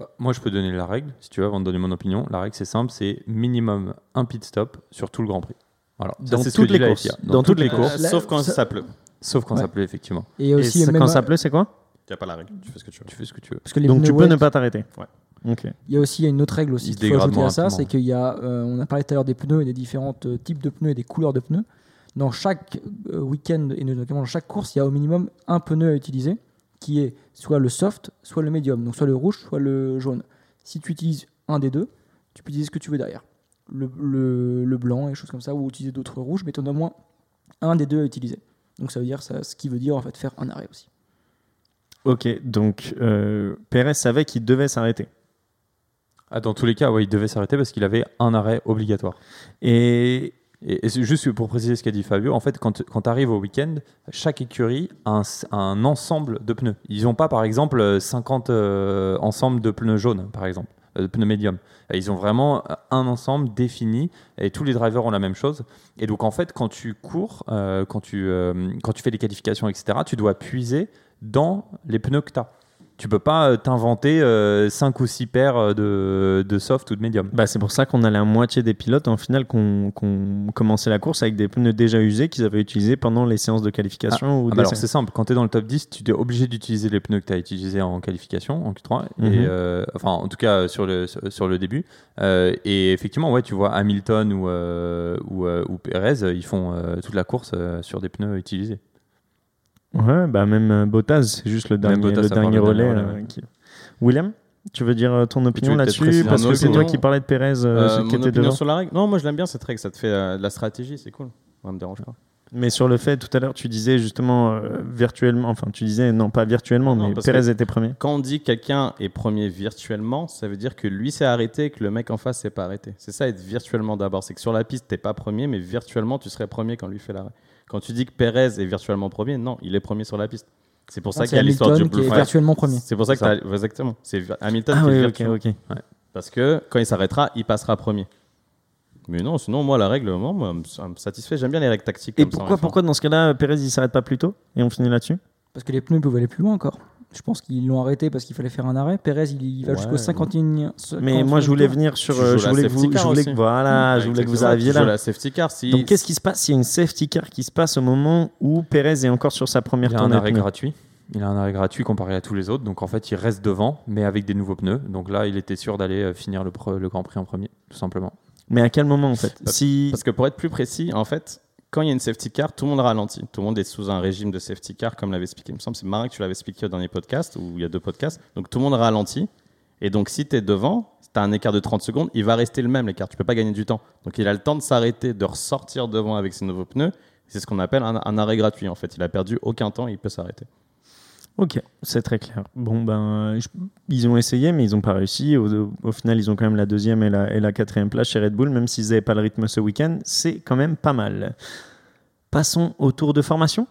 Bah, moi, je peux donner la règle, si tu veux, avant de donner mon opinion. La règle, c'est simple, c'est minimum un pit stop sur tout le Grand Prix. Voilà. Ça,
Dans toutes les courses.
FIA.
Dans toutes les
courses,
Là,
Sauf quand
ça-
ça pleut.
sauf quand
Ouais.
ça pleut, effectivement.
Et
Et
aussi,
ça-
même,
quand ça pleut, c'est quoi
Il n'y a pas la règle. Tu fais ce que tu veux.
Tu fais ce que tu veux.
parce que les
Donc
pneus
tu peux ne pas t'arrêter.
Ouais.
Ok.
Il y a aussi il y a une autre règle aussi qu'il faut ajouter à ça, c'est qu'il y a, euh, on a parlé tout à l'heure des pneus et des différents euh, types de pneus et des couleurs de pneus. Dans chaque euh, week-end et notamment dans chaque course, il y a au minimum un pneu à utiliser qui est soit le soft, soit le médium, donc soit le rouge, soit le jaune. Si tu utilises un des deux, tu peux utiliser ce que tu veux derrière. Le, le, le blanc et choses comme ça, ou utiliser d'autres rouges, mais tu en as au moins un des deux à utiliser. Donc ça veut dire ça, ce qui veut dire en fait faire un arrêt aussi.
Ok, donc euh, Pérez savait qu'il devait s'arrêter.
Ah, dans tous les cas, ouais, il devait s'arrêter parce qu'il avait un arrêt obligatoire.
Et
Et, juste pour préciser ce qu'a dit Fabio, en fait, quand, quand tu arrives au week-end, chaque écurie a un, ensemble de pneus. Ils n'ont pas, par exemple, euh, 50 euh, ensembles de pneus jaunes, par exemple, euh, de pneus médiums. Ils ont vraiment un ensemble défini et tous les drivers ont la même chose. Et donc, en fait, quand tu cours, euh, quand, tu, quand tu fais les qualifications, etc., tu dois puiser dans les pneus que tu as. Tu peux pas euh, t'inventer 5 ou 6 paires euh, de, de soft ou de médium.
Bah, c'est pour ça qu'on a la moitié des pilotes en finale qu'on qu'on commençait la course avec des pneus déjà usés qu'ils avaient utilisés pendant les séances de qualification ou
Ah bah alors c'est simple, quand tu es dans le top 10, tu es obligé d'utiliser les pneus que tu as utilisés en qualification, en Q3,
Mhm.
et, euh, enfin en tout cas sur le, sur, le début. Euh, et effectivement, ouais, tu vois Hamilton ou, euh, ou, euh, ou Perez, euh, ils font euh, toute la course euh, sur des pneus utilisés.
Ouais, bah même euh, Bottas, c'est juste le dernier,
Bottas
le dernier relais. euh, qui- William, tu veux dire euh, ton opinion là-dessus? Parce que c'est toi qui parlais de Perez, euh,
Euh,
qui était
opinion
devant.
sur la règle Non, moi je l'aime bien cette règle, ça te fait de la stratégie, c'est cool. Ça me dérange pas.
Mais sur le fait, tout à l'heure, tu disais justement euh, virtuellement, enfin, tu disais non, pas virtuellement,
Non,
mais
que-
était premier.
Quand on dit que quelqu'un est premier virtuellement, ça veut dire que lui s'est arrêté et que le mec en face s'est pas arrêté. C'est ça être virtuellement d'abord. C'est que sur la piste, t'es pas premier, mais virtuellement, tu serais premier quand lui fait l'arrêt. Quand tu dis que Perez est virtuellement premier, non, il est premier sur la piste. C'est pour ça
Non,
qu'il y a
c'est
l'histoire du
Hamilton qui
blue
est
flag.
virtuellement premier.
C'est pour ça que
C'est
t'as- exactement. C'est Hamilton
Ah
qui est
oui, ok,
virtuel.
ok.
Parce que quand il s'arrêtera, il passera premier. Mais non, sinon moi la règle, moi, moi, ça me satisfait. J'aime bien les règles tactiques.
Et
comme ça,
pourquoi,
honnêtement.
pourquoi dans ce cas-là, Perez il s'arrête pas plus tôt et on finit là-dessus?
Parce que les pneus peuvent aller plus loin encore. Je pense qu'ils l'ont arrêté parce qu'il fallait faire un arrêt. Perez, il, il va
Ouais,
jusqu'au
ouais.
51.
Mais moi, je voulais venir sur.
Tu
euh, je
la
voulais que vous,
car
je voulais
aussi.
que, voilà, je voulais que vous arriviez là.
la safety car. Si
Donc, qu'est-ce qui se passe? Il y a une safety car qui se passe au moment où Perez est encore sur sa première
Il a un
tournée.
arrêt gratuit. Il a un arrêt gratuit comparé à tous les autres, donc en fait il reste devant, mais avec des nouveaux pneus. Donc là, il était sûr d'aller euh, finir le, pre- le Grand Prix en premier, tout simplement.
Mais à quel moment en fait?
Parce-
Si
Parce que pour être plus précis, en fait, quand il y a une safety car, tout le monde ralentit. Tout le monde est sous un régime de safety car, comme l'avait expliqué. Il me semble c'est Marin que tu l'avais expliqué au dernier podcast, ou il y a deux podcasts. Donc tout le monde ralentit. Et donc si tu es devant, tu as un écart de 30 secondes, il va rester le même l'écart. Tu peux pas gagner du temps. Donc il a le temps de s'arrêter, de ressortir devant avec ses nouveaux pneus. C'est ce qu'on appelle un, un arrêt gratuit. En fait, il a perdu aucun temps, il peut s'arrêter.
Ok, c'est très clair. Bon, ben, je- ils ont essayé, mais ils n'ont pas réussi. Au, au final, ils ont quand même la deuxième et la, et la quatrième place chez Red Bull, même s'ils n'avaient pas le rythme ce week-end. C'est quand même pas mal. Passons au tour de formation.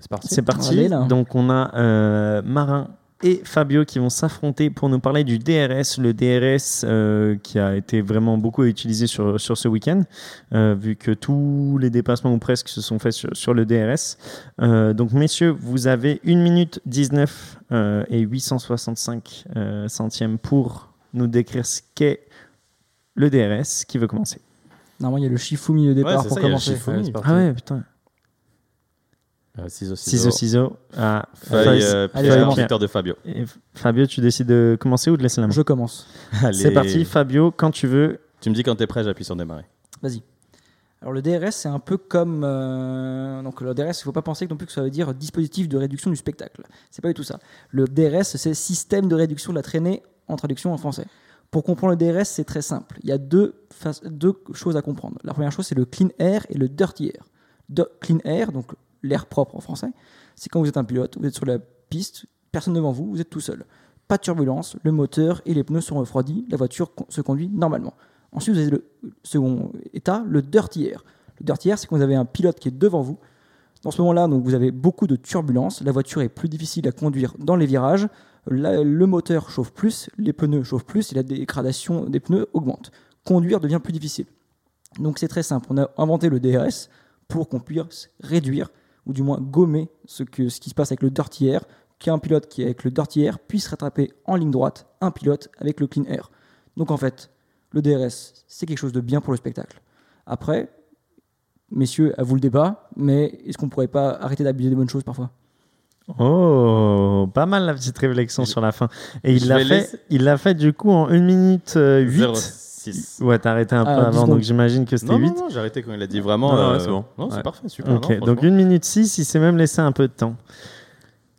C'est parti.
C'est parti.
Allez, là.
Donc, on a euh, Marin et Fabio qui vont s'affronter pour nous parler du DRS. Le DRS euh, qui a été vraiment beaucoup utilisé sur, sur ce week-end, euh, vu que tous les dépassements ou presque se sont faits sur, sur le DRS. Euh, donc, messieurs, vous avez 1 minute 19 euh, et 865 euh, centièmes pour nous décrire ce qu'est le DRS. Qui veut commencer
Normalement, il y a le Shifumi au départ
c'est
pour
ça, il y a le
commencer.
Ouais.
Ah ouais, putain.
Euh, ciseaux,
Ciseaux, ciseaux. Ah,
Feuille,
feuille.
Pierre. Twitter de Fabio.
Et Fabio, tu décides de commencer ou de laisser la main?
Je commence. <laughs>
C'est parti, Fabio, quand tu veux.
Tu me dis quand t'es prêt, j'appuie sur démarrer.
Vas-y. Alors le DRS, c'est un peu comme euh, donc le DRS. Il ne faut pas penser non plus que ça veut dire dispositif de réduction du spectacle. C'est pas du tout ça. Le DRS, c'est système de réduction de la traînée en traduction en français. Pour comprendre le DRS, c'est très simple. Il y a deux, choses à comprendre. La première chose, c'est le clean air et le dirty air. De- clean air, donc l'air propre en français, c'est quand vous êtes un pilote, vous êtes sur la piste, personne devant vous, vous êtes tout seul. Pas de turbulence, le moteur et les pneus sont refroidis, la voiture se conduit normalement. Ensuite, vous avez le second état, le dirty air. Le dirty air, c'est quand vous avez un pilote qui est devant vous. Dans ce moment-là, vous avez beaucoup de turbulence. La voiture est plus difficile à conduire dans les virages. Le moteur chauffe plus, les pneus chauffent plus et la dégradation des pneus augmente. Conduire devient plus difficile. Donc c'est très simple. On a inventé le DRS pour qu'on puisse réduire ou du moins gommer ce, que, ce qui se passe avec le dirty air, qu'un pilote qui est avec le dirty air puisse rattraper en ligne droite un pilote avec le clean air. Donc en fait, le DRS, c'est quelque chose de bien pour le spectacle. Après, messieurs, à vous le débat, mais est-ce qu'on pourrait pas arrêter d'abuser des bonnes choses parfois?
Oh, pas mal la petite réflexion sur la fin. Et il l'a fait,
laisser-
il l'a fait du coup en 1 minute euh, 8.
06.
Ouais, t'as arrêté un peu
Ah, dix
avant, donc j'imagine que c'était
Non,
8.
non, non, j'ai arrêté quand il a dit vraiment.
Non,
euh,
ouais, c'est bon.
Non, c'est
Ouais.
parfait, super.
Ok,
non,
donc
franchement.
1 minute 6, il s'est même laissé un peu de temps.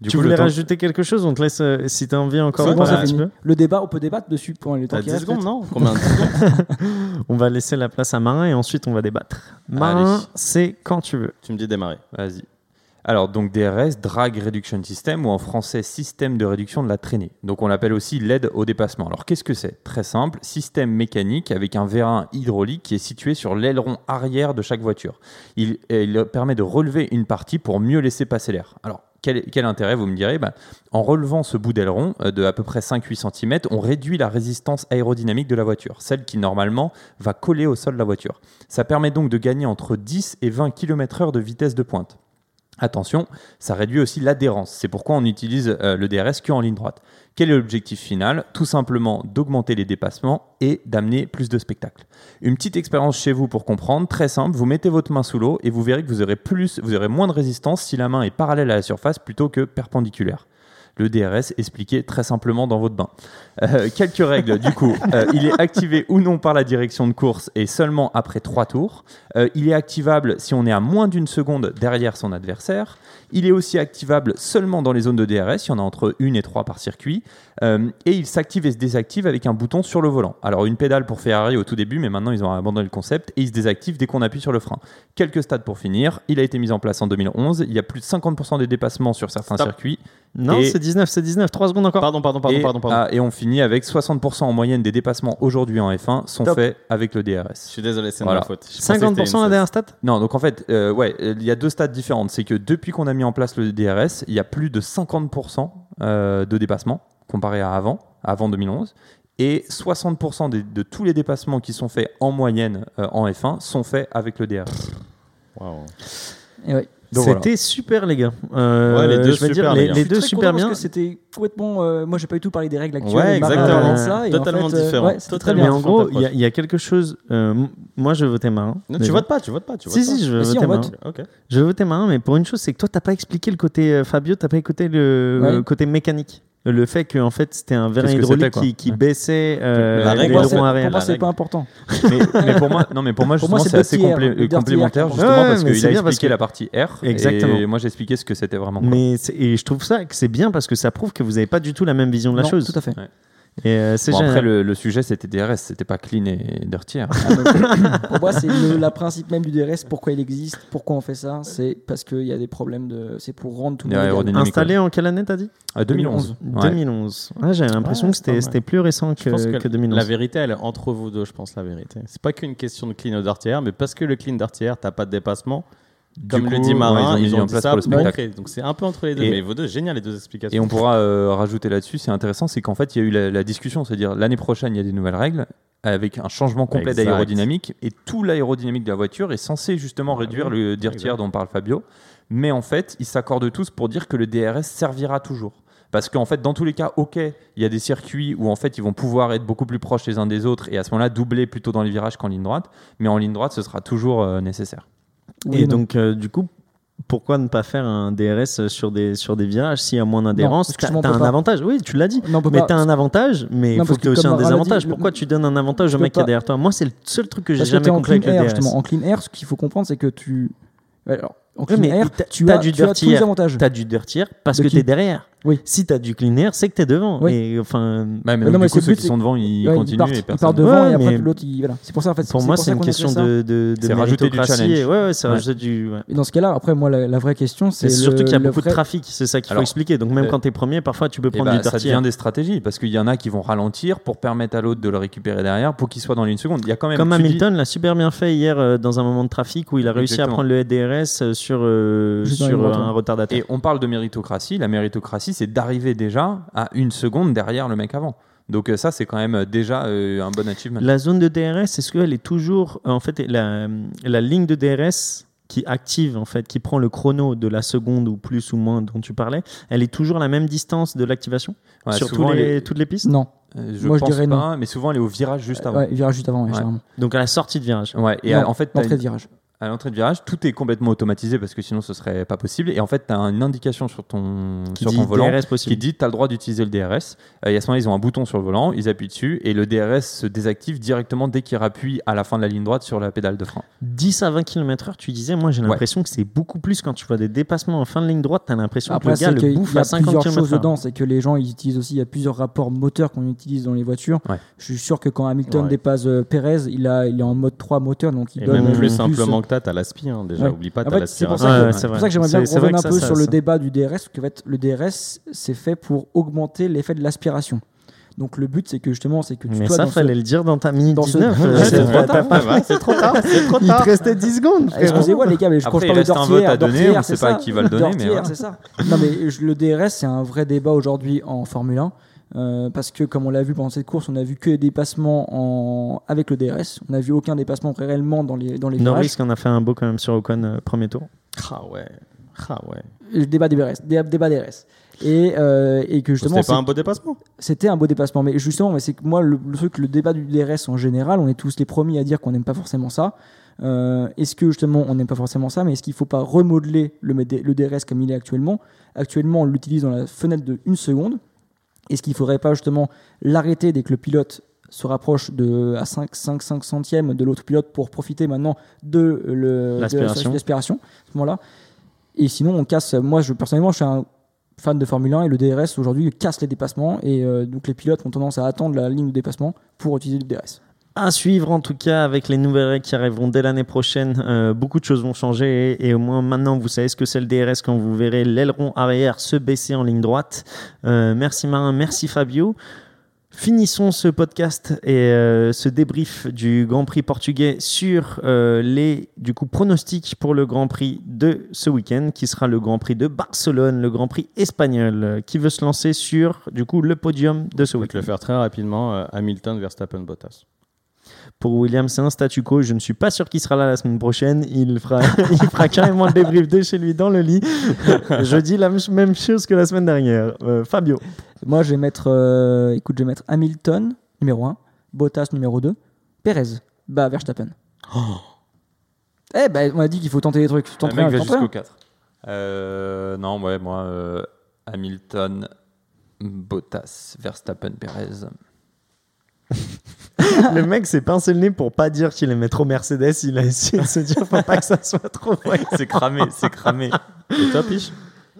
Du
tu
coup,
voulais rajouter quelque chose On te laisse, euh, si t'as envie encore
bon,
un petit peu.
Le débat, on peut débattre dessus pour le temps
T'as
qui
10
reste.
secondes, non Combien de secondes <laughs>
On va laisser la place à Marin et ensuite on va débattre. Marin, c'est quand tu veux.
Tu me dis démarrer.
Vas-y. Alors, donc DRS, Drag Reduction System, ou en français, système de réduction de la traînée. Donc, on l'appelle aussi l'aide au dépassement. Alors, qu'est-ce que c'est? Très simple, système mécanique avec un vérin hydraulique qui est situé sur l'aileron arrière de chaque voiture. Il, permet de relever une partie pour mieux laisser passer l'air. Alors, quel, intérêt, vous me direz? Bah, En relevant ce bout d'aileron euh, de à peu près 5-8 cm, on réduit la résistance aérodynamique de la voiture, celle qui normalement va coller au sol de la voiture. Ça permet donc de gagner entre 10 et 20 km/h de vitesse de pointe. Attention, ça réduit aussi l'adhérence. C'est pourquoi on utilise euh, le DRS qu'en ligne droite. Quel est l'objectif final? Tout simplement d'augmenter les dépassements et d'amener plus de spectacles. Une petite expérience chez vous pour comprendre, très simple, vous mettez votre main sous l'eau et vous verrez que vous aurez, plus, vous aurez moins de résistance si la main est parallèle à la surface plutôt que perpendiculaire. Le DRS expliqué très simplement dans votre bain. Euh, quelques règles, du coup. Euh, il est activé ou non par la direction de course et seulement après trois tours. Euh, il est activable si on est à moins d'une seconde derrière son adversaire. Il est aussi activable seulement dans les zones de DRS, il y en a entre 1 et 3 par circuit. Euh, et il s'active et se désactive avec un bouton sur le volant. Alors une pédale pour Ferrari au tout début, mais maintenant ils ont abandonné le concept et il se désactive dès qu'on appuie sur le frein. Quelques stades pour finir. Il a été mis en place en 2011. Il y a plus de 50% des dépassements sur certains
Stop.
circuits.
Non,
Et-
c'est 19, c'est 19. 3 secondes encore.
Pardon, pardon, pardon,
et,
pardon, pardon.
ah, et on finit avec 60% en moyenne des dépassements aujourd'hui en F1 sont
Top.
faits avec le
Je
DRS.
suis désolé, c'est de
Voilà.
ma faute. Je pensais que c'était
50%
une
la dernière stat?
Non, donc en fait, euh, ouais, il y a deux stades différentes. C'est que depuis qu'on a mis en place le DRS, il y a plus de 50% euh, de dépassements comparé à avant, avant 2011. Et 60% des- de tous les dépassements qui sont faits en moyenne euh, en F1 sont faits avec le DRS.
Waouh.
Et ouais.
C'était super, les gars. Euh,
Ouais, les deux
je
super,
dire,
les
les,
gars.
les
Je suis
deux
très
super
content
bien.
Parce que c'était complètement. euh, moi, j'ai pas du tout parlé des règles actuelles.
Ouais,
exactement.
ça, en
Totalement
fait, euh,
différent.
ouais, c'était très
Totalement
Mais
bien.
en gros, il y, a- y quelque chose. euh, moi, je voter marin.
Non,
déjà.
tu votes pas, tu votes pas, tu votes
Si,
pas.
si, je veux
Mais si,
marin.
vote.
Ok.
Je voter marin, mais pour une chose, c'est que toi, t'as pas expliqué le côté euh, Fabio, t'as pas écouté le
Ouais.
le côté mécanique. Le fait que en fait c'était un vérin hydraulique qui, qui
Ouais.
baissait euh,
La
les
règle,
Pour moi, pour moi, c'est pas important.
mais, mais pour moi, non, mais pour moi, justement,
c'est
assez complé- complémentaire, justement,
Ouais,
parce qu'il a expliqué
que-
la partie R.
Exactement.
Et moi, j'ai expliqué ce que c'était vraiment. quoi.
Mais et je trouve ça que c'est bien parce que ça prouve que vous avez pas du tout la même vision de la
Non,
chose.
Tout à fait.
Et euh, c'est
Bon, après, le, le sujet, c'était DRS, c'était pas clean et dirty. hein.
Ah, donc, pour moi, c'est le la principe même du DRS. Pourquoi il existe Pourquoi on fait ça C'est parce qu'il y a des problèmes de. C'est pour rendre tout le monde.
Installé en quelle année t'as dit?
Ah, 2011. Ouais.
2011. Ouais, J'avais l'impression
Ouais,
que c'était plus récent que,
que,
que 2011.
la vérité, elle est entre vous deux, je pense, la vérité. C'est pas qu'une question de clean ou dirty mais parce que le clean dirty t'as pas de dépassement. Comme
Du
le
coup,
dit
ouais,
Marin,
ils ont
ils
mis
ont
en place
ça
pour le spectacle.
Donc c'est un peu entre les deux.
Et-
mais vos deux, génial les deux explications.
Et on pourra euh, rajouter là-dessus, c'est intéressant, c'est qu'en fait, il y a eu la, la discussion, c'est-à-dire l'année prochaine, il y a des nouvelles règles avec un changement complet d'aérodynamique et tout l'aérodynamique de la voiture est censé justement
Ah
réduire
oui,
le dirty
exact.
dont parle Fabio. Mais en fait, ils s'accordent tous pour dire que le DRS servira toujours. Parce qu'en fait, dans tous les cas, ok, il y a des circuits où en fait ils vont pouvoir être beaucoup plus proches les uns des autres et à ce moment-là doubler plutôt dans les virages qu'en ligne droite. Mais en ligne droite, ce sera toujours euh, nécessaire.
Oui
Et
non.
donc, euh, du coup, pourquoi ne pas faire un DRS sur des, sur des virages s'il y a moins d'adhérence? T'as
peut
un
pas.
avantage, oui, tu l'as dit.
Non,
Mais
pas-
t'as un avantage, mais il faut que tu aies aussi un
dit,
désavantage.
le-
Pourquoi tu donnes un avantage au mec qui est derrière toi? Moi, c'est le seul truc que j'ai jamais compris avec le DRS.
justement. En clean air, ce qu'il faut comprendre, c'est que tu. Alors, en clean
mais
air, tu
t'as
as,
du
tu as tous les avantages.
T'as du dirty air parce
De
que
qui
t'es derrière.
Oui.
Si t'as du clean air, c'est que t'es devant.
Oui.
Et enfin,
Ouais, mais donc,
non, mais
du coup,
c'est
ceux qui sont devant, ils
Ouais,
continuent
partent,
et
ils partent devant
Ouais,
et après
mais
l'autre il voilà. C'est pour ça en fait.
pour moi, c'est
ça
une question
ça.
de, de, de
C'est rajouter du challenge.
Et ouais, ça du.
dans ce cas-là, après moi la, la vraie question c'est
surtout qu'il y a beaucoup de trafic, c'est ça qu'il faut expliquer. Donc même
euh,
quand t'es premier, parfois tu peux
Eh
prendre
ben,
du
ça
dirty
devient des stratégies parce qu'il y en a qui vont ralentir pour permettre à l'autre de le récupérer derrière pour qu'il soit dans une seconde. Il y a quand même
Comme
tu
Hamilton l'a super bien fait hier euh, dans un moment de trafic où il a réussi à prendre le DRS sur, euh, sur un
ouais.
retardateur.
Et on parle de méritocratie. La méritocratie, c'est d'arriver déjà à une seconde derrière le mec avant. Donc euh, ça, c'est quand même déjà euh, un bon achievement.
La zone de DRS, est-ce qu'elle est toujours en fait la, la ligne de DRS qui active en fait, qui prend le chrono de la seconde ou plus ou moins dont tu parlais, elle est toujours la même distance de l'activation
Ouais,
sur tous
souvent,
les,
elle est-
toutes les pistes
Non.
euh, je
Moi, je
pense
dirais
pas, mais souvent elle est au virage juste avant.
Ouais, virage juste avant, ouais, généralement.
Donc à la sortie de virage.
Ouais, et
Non,
en fait, une-
de virage.
À l'entrée de virage, tout est complètement automatisé parce que sinon ce serait pas possible. Et en fait, tu as une indication sur ton,
Qui
sur
dit
ton volant
DRS
qui dit tu as le droit d'utiliser le DRS. Euh, et à ce moment-là, ils ont un bouton sur le volant, ils appuient dessus et le DRS se désactive directement dès qu'ils rappuient à la fin de la ligne droite sur la pédale de frein.
10 à 20 km/h, tu disais, moi j'ai
Ouais.
l'impression que c'est beaucoup plus quand tu vois des dépassements en fin de ligne droite, t'as l'impression
Après,
que le gars
c'est
le bouffe
y a
à 50
plusieurs choses dedans. C'est que les gens ils utilisent aussi, il y a plusieurs rapports moteurs qu'on utilise dans les voitures.
Ouais.
Je suis sûr que quand Hamilton
Ouais.
dépasse euh, Perez, il, a, il est en mode 3 moteur, donc il
Et
donne
même
euh,
plus simplement que t'as, t'as l'aspi. Hein, déjà,
Ouais.
oublie pas, t'as
fait, c'est pour ça que- c'est pour ça que j'aimerais bien revenir un
que
peu
ça,
sur le débat du DRS, parce que en fait, le DRS, c'est fait pour augmenter l'effet de l'aspiration. Donc le but, c'est que justement, c'est que tu
Mais
sois
ça,
dans ce-
fallait le dire dans ta minute
dans ce-
19. <laughs>
Ouais,
euh,
c'est trop tard.
c'est trop <laughs> tard, c'est trop
Il
tard.
te restait 10 secondes.
Ah. Excusez-moi les gars, mais je, quand
Après,
je
il un
d'Ortier,
vote à donner,
d'Ortier,
on
c'est
sait pas à qui va le donner, mais voilà.
c'est ça. Non mais je- le DRS, c'est un vrai débat aujourd'hui en Formule 1. Euh, parce que comme on l'a vu pendant cette course, on a vu que des dépassements en... avec le DRS. On n'a vu aucun dépassement réellement dans les, dans les
Norris
virages.
qui en a fait un beau quand même sur Ocon euh, premier tour.
Ah ouais. Ah ouais.
Le débat DRS. dé- Débat DRS. Et, euh, et que justement.
C'était pas un beau dépassement
C'était un beau dépassement, mais justement, mais c'est que moi, le, le truc, le débat du DRS en général, on est tous les premiers à dire qu'on n'aime pas forcément ça. Euh, est-ce que justement, on n'aime pas forcément ça, mais est-ce qu'il ne faut pas remodeler le, le DRS comme il est actuellement? Actuellement, on l'utilise dans la fenêtre de une seconde. Est-ce qu'il ne faudrait pas justement l'arrêter dès que le pilote se rapproche de, à 5, 5, 5 centièmes de l'autre pilote pour profiter maintenant de le- de
L'aspiration.
de l'aspiration à ce moment-là? Et sinon, on casse. Moi, je, personnellement, je suis un fan de Formule 1 et le DRS aujourd'hui casse les dépassements et euh, donc les pilotes ont tendance à attendre la ligne de dépassement pour utiliser le DRS.
À suivre en tout cas avec les nouvelles règles qui arriveront dès l'année prochaine. euh, beaucoup de choses vont changer et, et au moins maintenant vous savez ce que c'est le DRS quand vous verrez l'aileron arrière se baisser en ligne droite. Euh, merci Marin, merci Fabio. Finissons ce podcast et euh, ce débrief du Grand Prix portugais sur euh, les du coup pronostics pour le Grand Prix de ce week-end qui sera le Grand Prix de Barcelone, le Grand Prix espagnol qui veut se lancer sur du coup le podium de ce
Je vais
week-end.
le faire très rapidement. Hamilton, Verstappen, Bottas.
Pour William, c'est un statu quo. Je ne suis pas sûr qu'il sera là la semaine prochaine. Il fera, <laughs> il fera carrément le débrief de chez lui dans le lit. <laughs> Je dis la même chose que la semaine dernière. Euh, Fabio.
Moi, je vais mettre, euh, écoute, je vais mettre Hamilton numéro 1, Bottas numéro 2, Perez, bah Verstappen. Eh ben, on a dit qu'il faut tenter des trucs.
Le
Tente
mec va jusqu'au
rien.
4. Euh, non, ouais, moi, euh, Hamilton, Bottas, Verstappen, Perez. <laughs> <laughs>
Le mec s'est pincé le nez pour pas dire qu'il aimait trop Mercedes. Il a essayé de se dire faut pas que ça soit trop vrai. <laughs>
c'est cramé, c'est cramé.
Et toi, Piche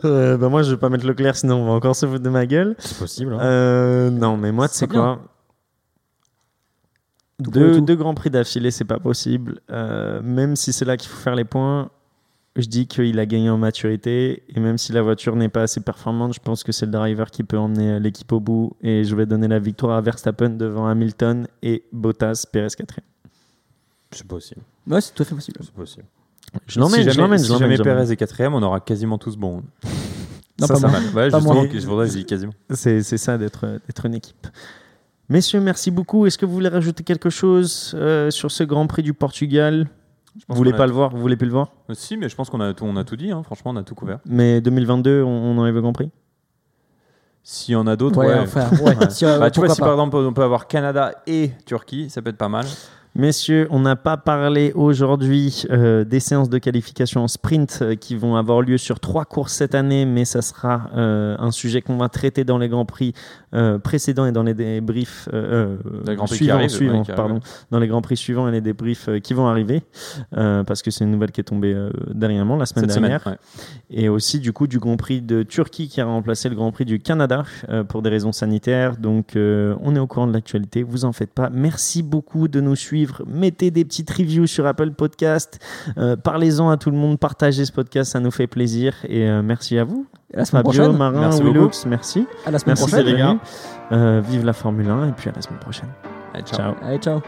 Euh, bah moi, je vais pas mettre Leclerc, sinon on va encore se foutre de ma gueule.
C'est possible. hein.
Euh, non, mais moi, tu sais quoi deux, deux grands prix d'affilée, c'est pas possible. Euh, même si c'est là qu'il faut faire les points, je dis qu'il a gagné en maturité. Et même si la voiture n'est pas assez performante, je pense que c'est le driver qui peut emmener euh, l'équipe au bout. Et je vais donner la victoire à Verstappen devant Hamilton et Bottas, Perez 4
C'est possible.
Ouais, c'est tout à fait possible.
C'est possible.
Je l'emmène,
si
je
jamais,
l'emmène,
si jamais. Perez est quatrième, on aura quasiment tous bon.
Non,
Ça,
pas
ça
moi.
Ouais,
Pas
justement, je voudrais, quasiment.
C'est c'est ça d'être d'être une équipe. Messieurs, merci beaucoup. Est-ce que vous voulez rajouter quelque chose euh, sur ce Grand Prix du Portugal? Vous voulez pas
a-
le voir Vous voulez plus le voir?
Euh, Si, mais je pense qu'on a tout, on a tout dit. hein. Franchement, on a tout couvert.
Mais 2022, on, on enlève le Grand Prix
S'il y en a d'autres,
Ouais,
ouais.
enfin, <laughs> ouais.
Ouais.
Si, euh,
Bah, tu vois, si par exemple on peut avoir Canada et Turquie, ça peut être pas mal.
Messieurs, on n'a pas parlé aujourd'hui euh, des séances de qualification en sprint euh, qui vont avoir lieu sur trois courses cette année, mais ça sera euh, un sujet qu'on va traiter dans les grands prix précédents et dans les débriefs suivants, suivants,
ouais,
pardon, dans les grands prix suivants et les débriefs qui vont arriver, parce que c'est une nouvelle qui est tombée dernièrement la semaine
Cette
dernière,
semaine. ouais.
et aussi du coup du Grand Prix de Turquie qui a remplacé le Grand Prix du Canada pour des raisons sanitaires. Donc on est au courant de l'actualité, vous en faites pas. Merci beaucoup de nous suivre. Mettez des petites reviews sur Apple Podcast. Euh, Parlez-en à tout le monde, partagez ce podcast, ça nous fait plaisir. Et euh, merci à vous,
À la semaine
Fabio,
prochaine.
Marin,
Merci
Willux, merci.
À la semaine
Merci
prochaine.
les gars.
Euh, vive la Formule 1 et puis à la semaine prochaine.
Allez, ciao.
Ciao.
Allez, ciao.